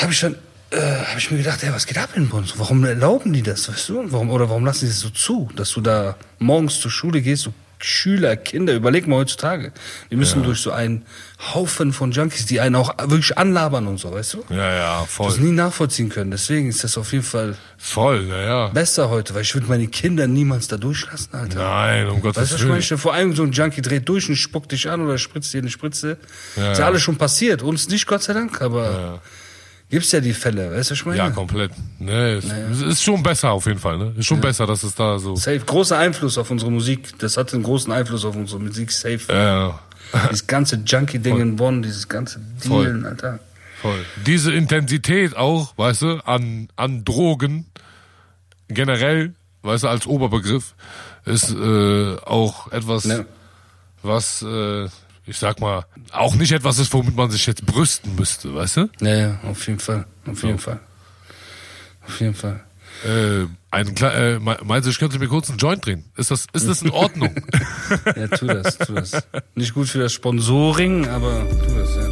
Habe ich dann, äh, habe ich mir gedacht, ey, was geht ab in Bonn? Warum erlauben die das, weißt du? Warum, oder warum lassen die das so zu, dass du da morgens zur Schule gehst, so Schüler, Kinder, überleg mal heutzutage. Die müssen durch so einen Haufen von Junkies, die einen auch wirklich anlabern und so, weißt du? Ja, ja, das voll. nie nachvollziehen können. Deswegen ist das auf jeden Fall Voll, ja, ja. besser heute, weil ich würde meine Kinder niemals da durchlassen, Alter. Nein, um Weißt Gottes du, Willen. meine? Stell dir Vor allem so ein Junkie dreht durch und spuckt dich an oder spritzt dir eine Spritze. Ja, ist ja ja. alles schon passiert. Uns nicht, Gott sei Dank, aber Ja. Gibt's ja die Fälle. Weißt du, ich meine? Ja, komplett. Nee, es, es ist schon besser auf jeden Fall, ne? Ist schon besser, dass es da so. Safe. Großer Einfluss auf unsere Musik. Das hat einen großen Einfluss auf unsere Musik. Safe. Ja, (laughs) Dieses ganze Junkie-Ding in Bonn, dieses ganze Voll. Dealen, Alter. voll. Diese Intensität auch, weißt du, an, an Drogen generell, weißt du, als Oberbegriff, ist äh, auch etwas, Ne. was, äh, ich sag mal, auch nicht etwas ist, womit man sich jetzt brüsten müsste, weißt du? Ja, ja, auf jeden Fall. Auf jeden Fall. Auf jeden Fall. Äh, ein, äh, me- meinst du, ich könnte mir kurz einen Joint drehen? Ist das, ist das in Ordnung? (laughs) Ja, tu das, tu das. Nicht gut für das Sponsoring, aber tu das, ja.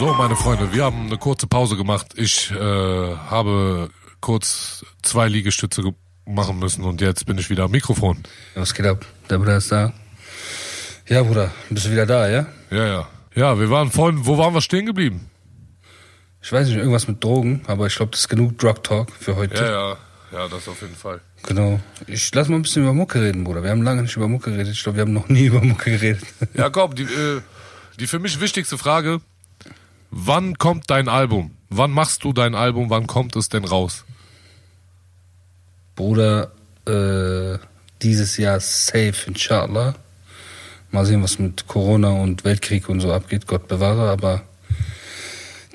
So, meine Freunde, wir haben eine kurze Pause gemacht. Ich äh, habe kurz zwei Liegestütze ge- machen müssen und jetzt bin ich wieder am Mikrofon. Ja, Was geht ab? Der Bruder ist da. Ja, Bruder, bist du wieder da, ja? Ja, ja. Ja, wir waren vorhin, wo waren wir stehen geblieben? Ich weiß nicht, irgendwas mit Drogen, aber ich glaube, das ist genug Drug Talk für heute. Ja, ja. Ja, das auf jeden Fall. Genau. Ich lass mal ein bisschen über Mucke reden, Bruder. Wir haben lange nicht über Mucke geredet. Ich glaube, wir haben noch nie (laughs) über Mucke geredet. Ja, komm, die, äh, die für mich wichtigste Frage, wann kommt dein Album? Wann machst du dein Album? Wann kommt es denn raus? Bruder, äh, dieses Jahr safe, inshallah. Mal sehen, was mit Corona und Weltkrieg und so abgeht, Gott bewahre, aber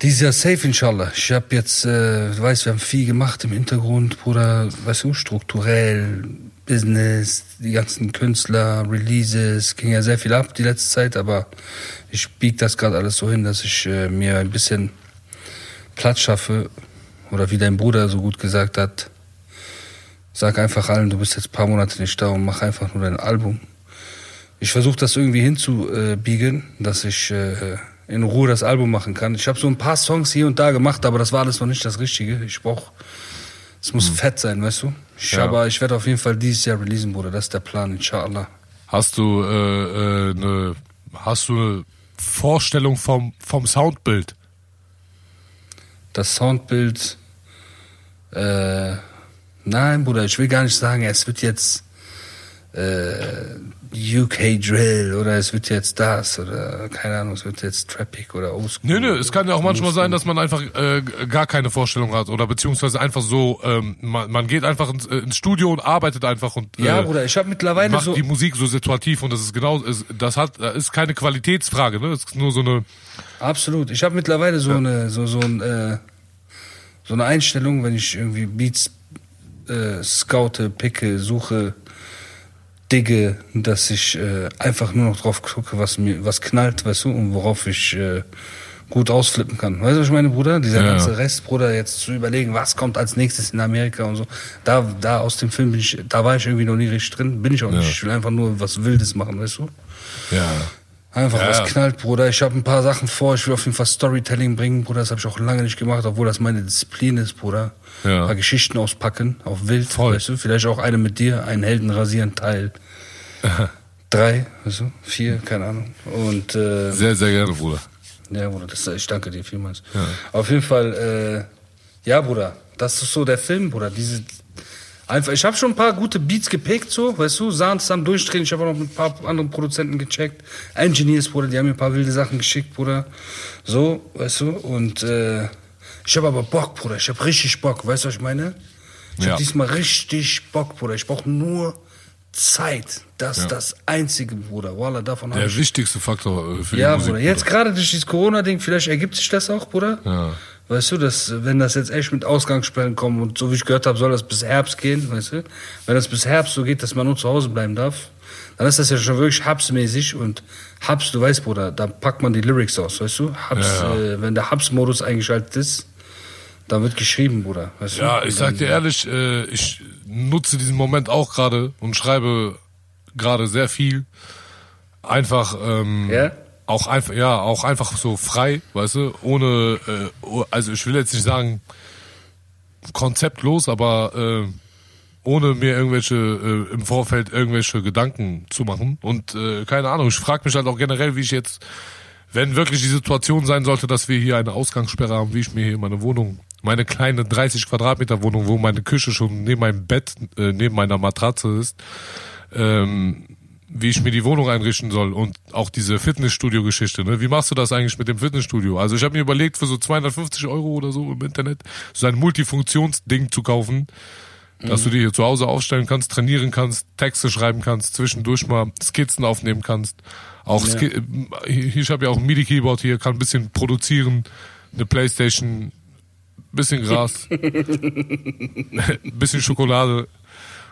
dieses Jahr safe, inshallah. Ich habe jetzt, äh, du weißt, wir haben viel gemacht im Hintergrund, Bruder, weißt du, strukturell, Business, die ganzen Künstler, Releases, ging ja sehr viel ab die letzte Zeit, aber ich bieg das gerade alles so hin, dass ich äh, mir ein bisschen Platz schaffe, oder wie dein Bruder so gut gesagt hat, Sag einfach allen, du bist jetzt ein paar Monate nicht da und mach einfach nur dein Album. Ich versuche das irgendwie hinzubiegen, dass ich äh, in Ruhe das Album machen kann. Ich habe so ein paar Songs hier und da gemacht, aber das war alles noch nicht das Richtige. Ich brauch, es muss fett sein, weißt du? Ich, Ja. Aber ich werde auf jeden Fall dieses Jahr releasen, Bruder. Das ist der Plan, inshallah. Hast du äh, äh, hast du eine Vorstellung vom vom Soundbild? Das Soundbild, äh, nein, Bruder, ich will gar nicht sagen, es wird jetzt äh, UK Drill oder es wird jetzt das oder keine Ahnung, es wird jetzt Trappic oder Oldschool. Nö, nö, es kann ja auch manchmal sein, dass man einfach äh, gar keine Vorstellung hat oder beziehungsweise einfach so, ähm, man, man geht einfach ins, äh, ins Studio und arbeitet einfach und Ja, äh, Bruder, ich habe mittlerweile macht so. die Musik so situativ und das ist genau, ist, das hat, das ist keine Qualitätsfrage, ne? Das ist nur so eine, Absolut. Ich habe mittlerweile so eine so so ein, äh, so eine Einstellung, wenn ich irgendwie Beats äh, scoute, picke, suche, digge, dass ich äh, einfach nur noch drauf gucke, was mir was knallt, weißt du, und worauf ich äh, gut ausflippen kann. Weißt du, was ich meine, Bruder? Dieser Ja. ganze Rest, Bruder, jetzt zu überlegen, was kommt als nächstes in Amerika und so. Da, da aus dem Film bin ich, da war ich irgendwie noch nie richtig drin, bin ich auch nicht. Ich will einfach nur was Wildes machen, weißt du? Ja. Einfach Ja, was ja. knallt, Bruder. Ich habe ein paar Sachen vor. Ich will auf jeden Fall Storytelling bringen, Bruder. Das habe ich auch lange nicht gemacht, obwohl das meine Disziplin ist, Bruder. Ja. Ein paar Geschichten auspacken, auf Wild, Voll. weißt du. Vielleicht auch eine mit dir, einen Helden rasieren, Teil (laughs) drei, weißt du, vier, keine Ahnung. Und äh, Sehr, sehr gerne, Bruder. ja, Bruder, das, ich danke dir vielmals. Auf jeden Fall, äh, ja, Bruder, das ist so der Film, Bruder. Diese, einfach, ich habe schon ein paar gute Beats gepickt, so, weißt du, sahen zusammen durchdrehen. Ich habe auch noch mit ein paar anderen Produzenten gecheckt. Engineers, Bruder, die haben mir ein paar wilde Sachen geschickt, Bruder. So, weißt du, und äh, ich habe aber Bock, Bruder. Ich habe richtig Bock, weißt du, was ich meine? Ich Ja. habe diesmal richtig Bock, Bruder. Ich brauche nur Zeit. Das ist das Einzige, Bruder. Wallah, davon habe Der ich wichtigste Faktor äh, für ja, die Musik. Bruder. Jetzt gerade durch dieses Corona-Ding, vielleicht ergibt sich das auch, Bruder. Ja. Weißt du, dass, wenn das jetzt echt mit Ausgangssperren kommt und so wie ich gehört habe, soll das bis Herbst gehen, weißt du? Wenn das bis Herbst so geht, dass man nur zu Hause bleiben darf, dann ist das ja schon wirklich Hubs-mäßig und Hubs, du weißt, Bruder, da packt man die Lyrics aus, weißt du? Hubs, Ja, ja. Äh, wenn der Hubs-Modus eingeschaltet ist, dann wird geschrieben, Bruder, weißt du? Ja, ich Und sag dir ehrlich, äh, ich nutze diesen Moment auch gerade und schreibe gerade sehr viel. Einfach, ähm, Ja? Auch einfach, ja, auch einfach so frei, weißt du, ohne, äh, oh- also ich will jetzt nicht sagen konzeptlos, aber äh, ohne mir irgendwelche äh, im Vorfeld irgendwelche Gedanken zu machen. Und äh, keine Ahnung, ich frage mich halt auch generell, wie ich jetzt wenn wirklich die Situation sein sollte, dass wir hier eine Ausgangssperre haben, wie ich mir hier meine Wohnung, meine kleine 30 Quadratmeter Wohnung, wo meine Küche schon neben meinem Bett, äh, neben meiner Matratze ist, ähm, wie ich mir die Wohnung einrichten soll und auch diese Fitnessstudio-Geschichte. Ne? Wie machst du das eigentlich mit dem Fitnessstudio? Also ich habe mir überlegt, für so 250 Euro oder so im Internet so ein Multifunktionsding zu kaufen, dass du dir hier zu Hause aufstellen kannst, trainieren kannst, Texte schreiben kannst, zwischendurch mal Skizzen aufnehmen kannst. Auch Ski äh, ich habe ja auch ein MIDI-Keyboard hier, kann ein bisschen produzieren, eine Playstation, bisschen Gras, (laughs) (laughs) bisschen Schokolade.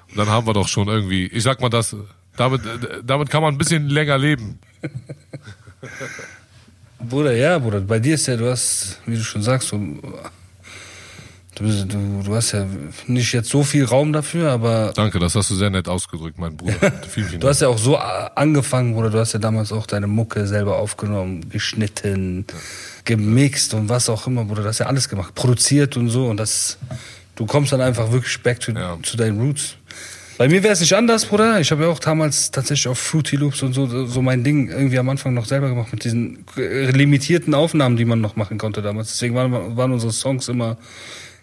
Und dann haben wir doch schon irgendwie, ich sag mal das, damit, äh, damit kann man ein bisschen länger leben. Bruder, ja, Bruder, bei dir ist ja, du hast, wie du schon sagst, du, du, du, hast ja nicht jetzt so viel Raum dafür, aber Danke, das hast du sehr nett ausgedrückt, mein Bruder. (laughs) vielen, vielen du hast ja auch so a- angefangen, Bruder, du hast ja damals auch deine Mucke selber aufgenommen, geschnitten, gemixt und was auch immer, Bruder, du hast ja alles gemacht, produziert und so und das, du kommst dann einfach wirklich back to, Ja. zu deinen Roots. Bei mir wäre es nicht anders, Bruder. Ich habe ja auch damals tatsächlich auf Fruity Loops und so, so mein Ding irgendwie am Anfang noch selber gemacht mit diesen äh, limitierten Aufnahmen, die man noch machen konnte damals. Deswegen waren, waren unsere Songs immer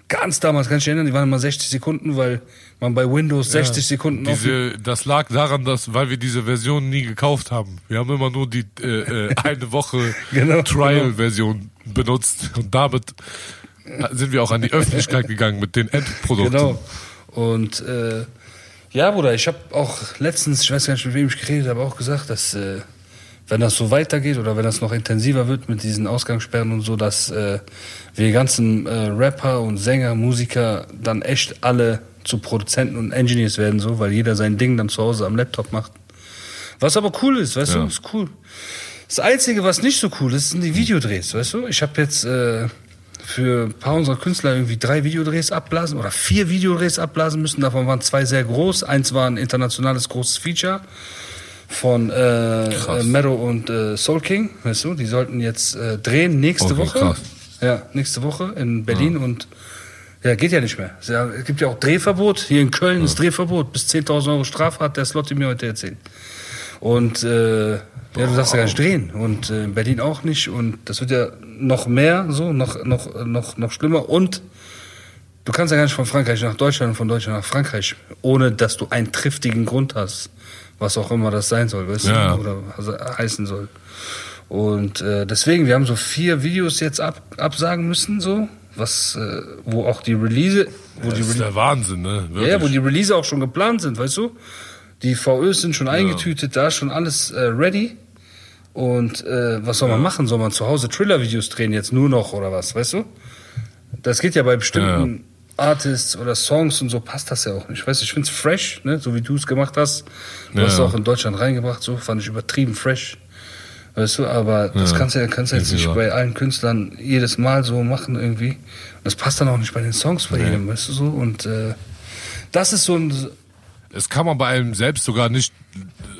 ganz damals, kann ich erinnern, die waren immer 60 Sekunden, weil man bei Windows 60 Sekunden auf Diese, das lag daran, dass, weil wir diese Version nie gekauft haben. Wir haben immer nur die äh, äh, eine Woche (laughs) Genau, Trial-Version benutzt und damit sind wir auch an die Öffentlichkeit gegangen mit den Endprodukten. Genau. Und äh, ja, Bruder, ich habe auch letztens, ich weiß gar nicht, mit wem ich geredet habe, auch gesagt, dass äh, wenn das so weitergeht oder wenn das noch intensiver wird mit diesen Ausgangssperren und so, dass äh, wir ganzen äh, Rapper und Sänger, Musiker dann echt alle zu Produzenten und Engineers werden, so, weil jeder sein Ding dann zu Hause am Laptop macht. Was aber cool ist, weißt Ja. du, ist cool. Das Einzige, was nicht so cool ist, sind die Videodrehs, weißt du? Ich habe jetzt äh, für ein paar unserer Künstler irgendwie drei Videodrehs abblasen oder vier Videodrehs abblasen müssen. Davon waren zwei sehr groß. Eins war ein internationales großes Feature von äh, äh, Mero und äh, Soul King, weißt du? Die sollten jetzt äh, drehen nächste Okay, Woche. krass. Ja, nächste Woche in Berlin und ja, geht ja nicht mehr. Es ja- gibt ja auch Drehverbot. Hier in Köln ist Drehverbot. Bis 10.000 Euro Strafe hat der Slotty mir heute erzählt. Und äh, ja, du darfst ja gar nicht drehen. Und äh, in Berlin auch nicht. Und das wird ja noch mehr so, noch, noch, noch, noch schlimmer. Und du kannst ja gar nicht von Frankreich nach Deutschland und von Deutschland nach Frankreich, ohne dass du einen triftigen Grund hast. Was auch immer das sein soll, weißt Ja. du? Oder also heißen soll. Und äh, deswegen, wir haben so vier Videos jetzt ab, absagen müssen, so, was, äh, wo auch die Release, wo die Das ist Release der Wahnsinn, ne? ja, Wirklich. ja, wo die Release auch schon geplant sind, weißt du? Die VÖs sind schon eingetütet, da ist schon alles äh, ready. Und äh, was soll man machen? Soll man zu Hause Thriller-Videos drehen jetzt nur noch oder was, weißt du? Das geht ja bei bestimmten Artists oder Songs und so passt das ja auch nicht. Weißt du, ich find's fresh, ne, so wie du es gemacht hast. Du hast es auch in Deutschland reingebracht, so fand ich übertrieben fresh. Weißt du, aber das kannst du ja kannst du jetzt nicht so. bei allen Künstlern jedes Mal so machen irgendwie. Das passt dann auch nicht bei den Songs bei jedem, weißt du so. Und äh, das ist so ein Es kann man bei einem selbst sogar nicht,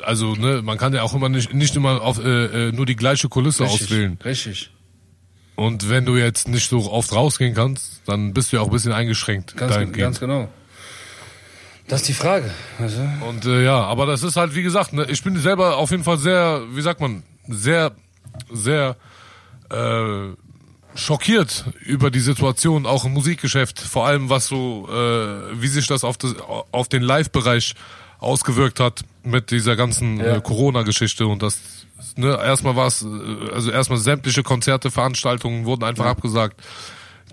also ne, man kann ja auch immer nicht, nicht immer auf äh, äh, nur die gleiche Kulisse auswählen. Richtig. Und wenn du jetzt nicht so oft rausgehen kannst, dann bist du ja auch ein bisschen eingeschränkt. Ganz, ganz genau. Das ist die Frage. Du? Und äh, ja, aber das ist halt, wie gesagt, ne, ich bin selber auf jeden Fall sehr, wie sagt man, sehr, sehr äh, schockiert über die Situation, auch im Musikgeschäft, vor allem was so, äh, wie sich das auf, das, auf den Live-Bereich ausgewirkt hat mit dieser ganzen Ja. äh, Corona-Geschichte und das, ne, erstmal war es, äh, also erstmal sämtliche Konzerte, Veranstaltungen wurden einfach abgesagt.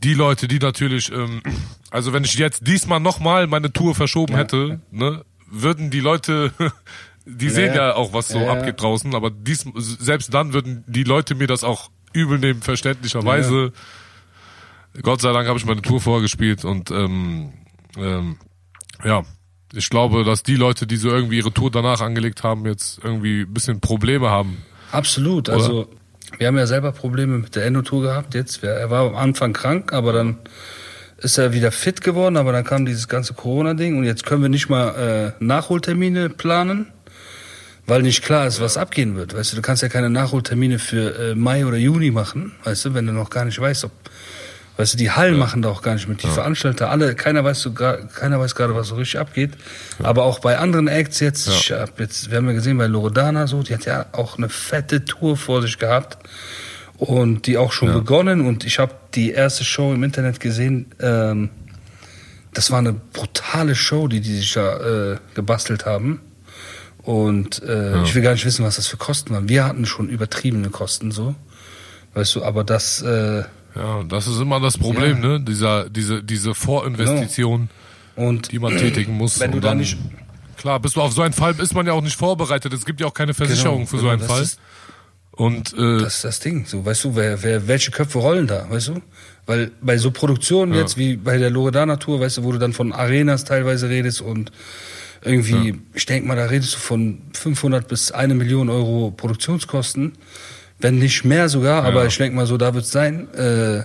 Die Leute, die natürlich, ähm, also wenn ich jetzt diesmal nochmal meine Tour verschoben hätte, ne, würden die Leute, (laughs) die sehen ja. ja auch, was so Ja, ja. abgeht draußen, aber dies, selbst dann würden die Leute mir das auch übel nehmen, verständlicherweise. Gott sei Dank habe ich meine Tour vorgespielt und ähm, ähm, ja, ich glaube, dass die Leute, die so irgendwie ihre Tour danach angelegt haben, jetzt irgendwie ein bisschen Probleme haben. Absolut. Also wir haben ja selber Probleme mit der Endotour gehabt jetzt. Er war am Anfang krank, aber dann ist er wieder fit geworden, aber dann kam dieses ganze Corona-Ding und jetzt können wir nicht mal äh, Nachholtermine planen, weil nicht klar ist, was abgehen wird. Weißt du, du kannst ja keine Nachholtermine für äh, Mai oder Juni machen, weißt du, wenn du noch gar nicht weißt, ob Weißt du, die Hallen machen da auch gar nicht mit. Die Veranstalter, alle, keiner weiß so, keiner weiß gerade, was so richtig abgeht. Aber auch bei anderen Acts jetzt, ich hab jetzt, wir haben ja gesehen bei Loredana so, die hat ja auch eine fette Tour vor sich gehabt und die auch schon begonnen. Und ich habe die erste Show im Internet gesehen. Ähm, das war eine brutale Show, die die sich da äh, gebastelt haben. Und äh, ich will gar nicht wissen, was das für Kosten waren. Wir hatten schon übertriebene Kosten so, weißt du. Aber das äh, Ja, das ist immer das Problem, ne? Dieser, diese, diese Vorinvestition, und die man tätigen muss. Wenn du Und da dann- nicht- Klar, bist du auf so einen Fall, ist man ja auch nicht vorbereitet. Es gibt ja auch keine Versicherung Genau, für so genau, einen Fall. ist- Und äh, Das ist das Ding. So, weißt du, wer, wer, welche Köpfe rollen da, weißt du? Weil bei so Produktionen jetzt wie bei der Loredana Tour, weißt du, wo du dann von Arenas teilweise redest und irgendwie, ich denke mal, da redest du von 500 bis eine Million Euro Produktionskosten, wenn nicht mehr sogar, aber ich denke mal so, da wird's sein. Äh,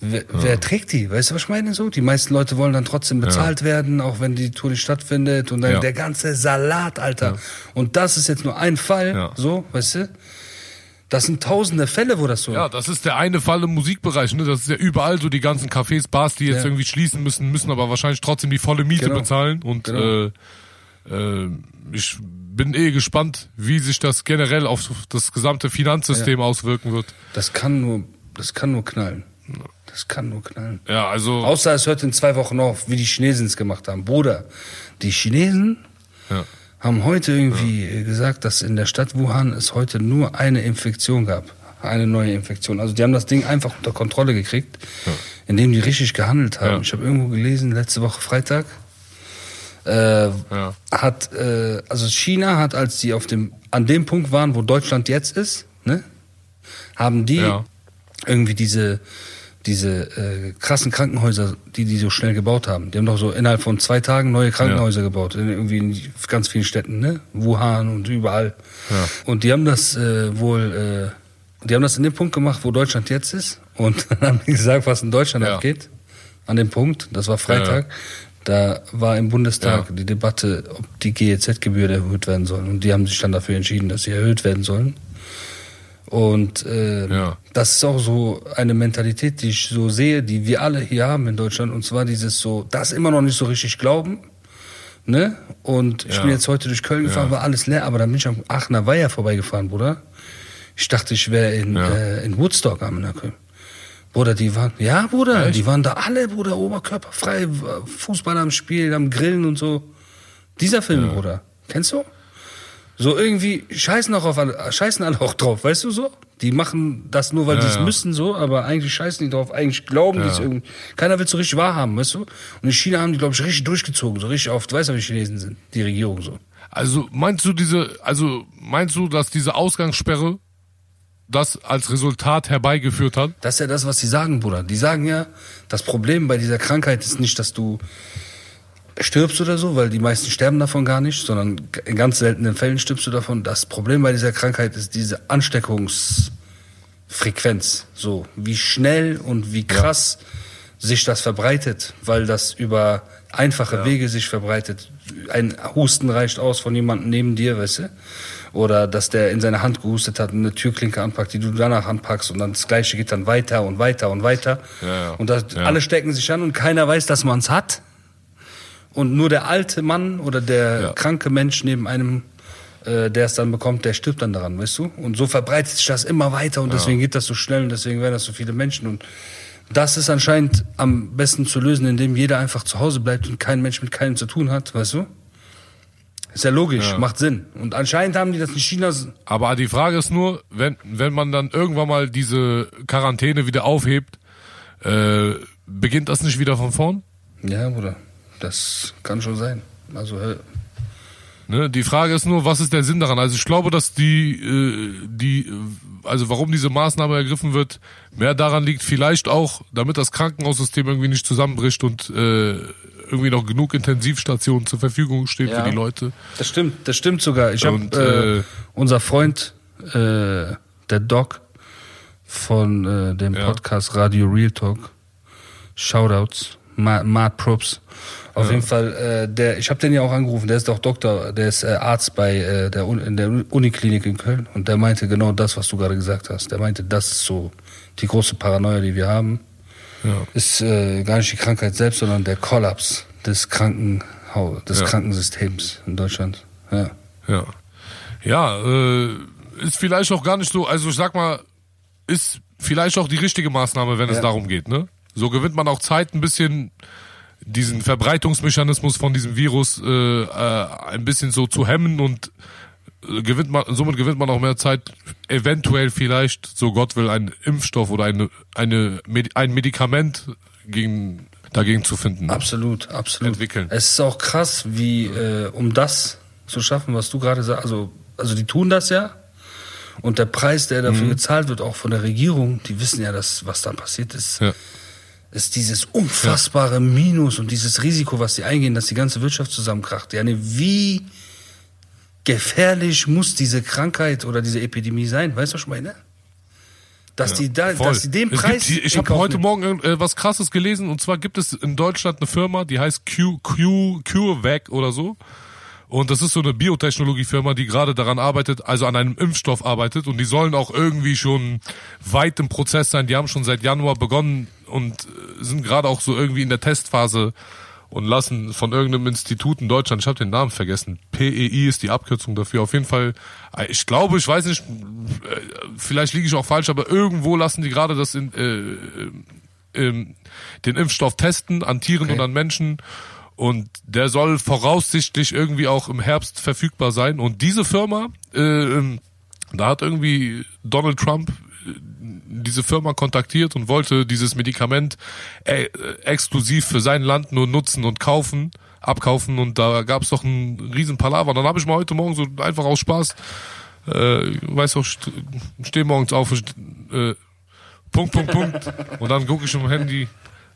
wer, wer trägt die? Weißt du, was ich meine so? Die meisten Leute wollen dann trotzdem bezahlt werden, auch wenn die Tour nicht stattfindet und dann Ja. der ganze Salat, Alter. Und das ist jetzt nur ein Fall, Ja. so, weißt du? Das sind tausende Fälle, wo das so. ja, das ist der eine Fall im Musikbereich. Ne? Das ist ja überall so die ganzen Cafés, Bars, die jetzt Ja. irgendwie schließen müssen, müssen aber wahrscheinlich trotzdem die volle Miete Genau. bezahlen. Und Genau. äh, äh, ich bin eh gespannt, wie sich das generell auf das gesamte Finanzsystem auswirken wird. Das kann nur, das kann nur knallen. Das kann nur knallen. Ja, also Außer es hört in zwei Wochen auf, wie die Chinesen es gemacht haben. Bruder, die Chinesen ja. Haben heute irgendwie äh, gesagt, dass in der Stadt Wuhan es heute nur eine Infektion gab. Eine neue Infektion. Also die haben das Ding einfach unter Kontrolle gekriegt, indem die richtig gehandelt haben. Ja. Ich habe irgendwo gelesen, letzte Woche Freitag, äh, Ja. hat, äh, also China hat, als die auf dem, an dem Punkt waren, wo Deutschland jetzt ist, ne, haben die Ja. irgendwie diese, diese äh, krassen Krankenhäuser, die die so schnell gebaut haben. Die haben doch so innerhalb von zwei Tagen neue Krankenhäuser gebaut, in irgendwie in ganz vielen Städten, ne? Wuhan und überall. Ja. Und die haben das äh, wohl, äh, die haben das in dem Punkt gemacht, wo Deutschland jetzt ist. Und (laughs) dann haben die gesagt, was in Deutschland Ja. abgeht. An dem Punkt, das war Freitag. Da war im Bundestag Ja. die Debatte, ob die GEZ-Gebühr erhöht werden soll. Und die haben sich dann dafür entschieden, dass sie erhöht werden sollen. Und äh, Ja. das ist auch so eine Mentalität, die ich so sehe, die wir alle hier haben in Deutschland. Und zwar dieses so, das immer noch nicht so richtig glauben. Ne? Und ich Ja. bin jetzt heute durch Köln gefahren, war alles leer, aber dann bin ich am Aachener Weiher vorbeigefahren, Bruder. Ich dachte, ich wäre in, äh, in Woodstock am Köln. Bruder, die waren, ja, Bruder, Echt? die waren da alle, Bruder, oberkörperfrei, Fußball am Spielen, am Grillen und so. Dieser Film, Bruder, kennst du? So irgendwie scheißen auch auf alle, scheißen alle auch drauf, weißt du so? Die machen das nur, weil Ja, die es ja. müssen so, aber eigentlich scheißen die drauf, eigentlich glauben die es Ja. irgendwie. Keiner will es so richtig wahrhaben, weißt du? Und in China haben die, glaube ich, richtig durchgezogen, so richtig oft, weißt du, wie Chinesen sind, die Regierung so. Also meinst du diese, also meinst du, dass diese Ausgangssperre das als Resultat herbeigeführt hat. Das ist ja das, was sie sagen, Bruder. Die sagen ja, das Problem bei dieser Krankheit ist nicht, dass du stirbst oder so, weil die meisten sterben davon gar nicht, sondern in ganz seltenen Fällen stirbst du davon. Das Problem bei dieser Krankheit ist diese Ansteckungsfrequenz. So, wie schnell und wie krass sich das verbreitet, weil das über einfache Wege sich verbreitet. Ein Husten reicht aus von jemandem neben dir, weißt du? Oder dass der in seine Hand gehustet hat und eine Türklinke anpackt, die du danach anpackst und dann das Gleiche geht dann weiter und weiter und weiter. Ja, ja. Und das, Ja. alle stecken sich an und keiner weiß, dass man es hat. Und nur der alte Mann oder der Ja. kranke Mensch neben einem, äh, der es dann bekommt, der stirbt dann daran, weißt du? Und so verbreitet sich das immer weiter und deswegen geht das so schnell und deswegen werden das so viele Menschen. Und das ist anscheinend am besten zu lösen, indem jeder einfach zu Hause bleibt und kein Mensch mit keinem zu tun hat, weißt du? Ist ja logisch, Ja. macht Sinn. Und anscheinend haben die das in China. Aber die Frage ist nur, wenn, wenn man dann irgendwann mal diese Quarantäne wieder aufhebt, äh, beginnt das nicht wieder von vorn? Ja, Bruder, das kann schon sein. Also, hör- Ne? Die Frage ist nur, was ist der Sinn daran? Also ich glaube, dass die, äh, die, äh, also warum diese Maßnahme ergriffen wird, mehr daran liegt, vielleicht auch, damit das Krankenhaussystem irgendwie nicht zusammenbricht und äh, irgendwie noch genug Intensivstationen zur Verfügung stehen Ja. für die Leute. Das stimmt, das stimmt sogar. Ich habe Und, äh, äh, unser Freund, äh, der Doc von äh, dem Ja. Podcast Radio Real Talk, Shoutouts, Ma- Mad Props. Auf jeden Fall, äh, der, ich habe den ja auch angerufen. Der ist auch Doktor, der ist äh, Arzt bei äh, der in der Uniklinik in Köln und der meinte genau das, was du gerade gesagt hast. Der meinte, das ist so die große Paranoia, die wir haben. Ja. Ist äh, gar nicht die Krankheit selbst, sondern der Kollaps des Krankenhaus, des Ja. Krankensystems in Deutschland. Ja. Ja. Ja, äh, ist vielleicht auch gar nicht so, also ich sag mal, ist vielleicht auch die richtige Maßnahme, wenn es Ja. darum geht, ne? So gewinnt man auch Zeit, ein bisschen diesen Verbreitungsmechanismus von diesem Virus äh, äh, ein bisschen so zu hemmen und äh, gewinnt man, somit gewinnt man auch mehr Zeit, eventuell vielleicht, so Gott will, einen Impfstoff oder eine, eine, ein Medikament gegen, dagegen zu finden. Absolut, absolut. Entwickeln. Es ist auch krass, wie, äh, um das zu schaffen, was du gerade sagst, also, also die tun das ja. Und der Preis, der dafür Mhm. gezahlt wird, auch von der Regierung, die wissen ja, dass, was dann passiert ist, Ja. Ist dieses unfassbare Minus und dieses Risiko, was die eingehen, dass die ganze Wirtschaft zusammenkracht. Ja, ne, wie gefährlich muss diese Krankheit oder diese Epidemie sein? Weißt du, was ich meine? Dass die da, Voll. dass die den Es Preis. Gibt, ich habe heute nehmen. Morgen äh, was krasses gelesen und zwar gibt es in Deutschland eine Firma, die heißt Q, Q, CureVac oder so. Und das ist so eine Biotechnologiefirma, die gerade daran arbeitet, also an einem Impfstoff arbeitet und die sollen auch irgendwie schon weit im Prozess sein. Die haben schon seit Januar begonnen und äh, sind gerade auch so irgendwie in der Testphase und lassen von irgendeinem Institut in Deutschland, ich habe den Namen vergessen, PEI ist die Abkürzung dafür. Auf jeden Fall, äh, ich glaube, ich weiß nicht, äh, vielleicht liege ich auch falsch, aber irgendwo lassen die gerade das in, äh, ähm, den Impfstoff testen an Tieren Okay. und an Menschen. Und der soll voraussichtlich irgendwie auch im Herbst verfügbar sein. Und diese Firma, äh, ähm, da hat irgendwie Donald Trump äh, diese Firma kontaktiert und wollte dieses Medikament äh, exklusiv für sein Land nur nutzen und kaufen, abkaufen. Und da gab es doch einen riesen Palaver. Dann habe ich mal heute Morgen so einfach aus Spaß, äh, weiß auch, st- stehe morgens auf, äh, Punkt, Punkt, Punkt. Und dann gucke ich im Handy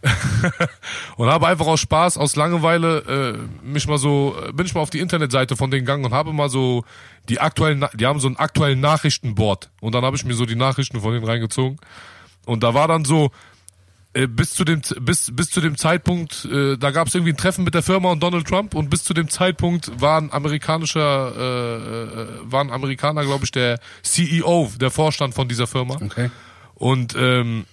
(laughs) und habe einfach aus Spaß, aus Langeweile äh, mich mal so, äh, bin ich mal auf die Internetseite von denen gegangen und habe mal so die aktuellen, die haben so einen aktuellen Nachrichtenboard und dann habe ich mir so die Nachrichten von denen reingezogen und da war dann so äh, bis zu dem bis bis zu dem Zeitpunkt, äh, da gab es irgendwie ein Treffen mit der Firma und Donald Trump und bis zu dem Zeitpunkt war ein amerikanischer, äh, äh, war ein Amerikaner, glaube ich, der CEO, der Vorstand von dieser Firma. Okay. Und ähm,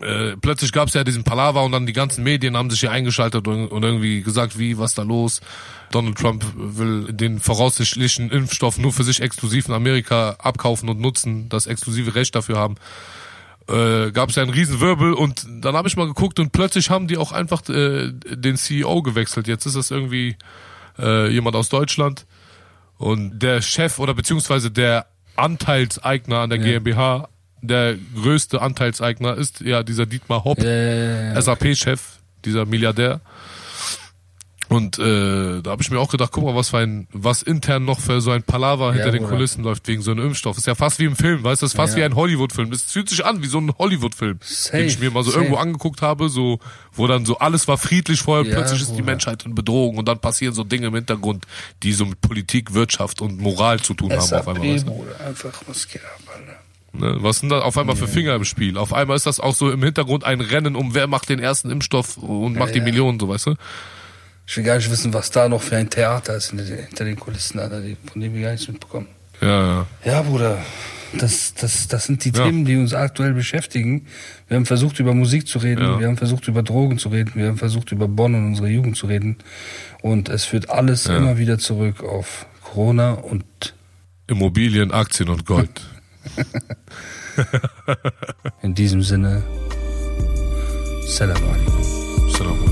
äh, plötzlich gab es ja diesen Palaver und dann die ganzen Medien haben sich hier eingeschaltet und, und irgendwie gesagt, wie, was da los? Donald Trump will den voraussichtlichen Impfstoff nur für sich exklusiv in Amerika abkaufen und nutzen, das exklusive Recht dafür haben. Äh, gab es ja einen Riesenwirbel und dann habe ich mal geguckt und plötzlich haben die auch einfach äh, den CEO gewechselt. Jetzt ist das irgendwie äh, jemand aus Deutschland und der Chef oder beziehungsweise der Anteilseigner an der GmbH, der größte Anteilseigner ist ja dieser Dietmar Hopp, Äh, SAP-Chef, dieser Milliardär. Und äh, da habe ich mir auch gedacht, guck mal, was für ein, was intern noch für so ein Palaver hinter den Bruder. Kulissen läuft wegen so einem Impfstoff. Ist ja fast wie im Film, weißt du, das ist fast Ja. wie ein Hollywood-Film. Das fühlt sich an wie so ein Hollywood-Film, den ich mir mal so safe. irgendwo angeguckt habe, so wo dann so alles war friedlich vorher, Ja, plötzlich ist die Bruder. Menschheit in Bedrohung und dann passieren so Dinge im Hintergrund, die so mit Politik, Wirtschaft und Moral zu tun haben auf einmal. Weißt du? Bruder, einfach was geht ab, Alter. Ne? Was sind da auf einmal für Finger im Spiel? Auf einmal ist das auch so im Hintergrund ein Rennen um wer macht den ersten Impfstoff und macht die. Millionen, so weißt du? Ich will gar nicht wissen, was da noch für ein Theater ist hinter den, Kulissen, Alter, von dem wir gar nichts mitbekommen. Ja, ja. Ja, Bruder, das, das, das sind die Ja. Themen, die uns aktuell beschäftigen. Wir haben versucht, über Musik zu reden, Ja. wir haben versucht, über Drogen zu reden, wir haben versucht, über Bonn und unsere Jugend zu reden. Und es führt alles Ja. immer wieder zurück auf Corona und Immobilien, Aktien und Gold. (laughs) in diesem Sinne, Salam alaikum. Salam alaikum.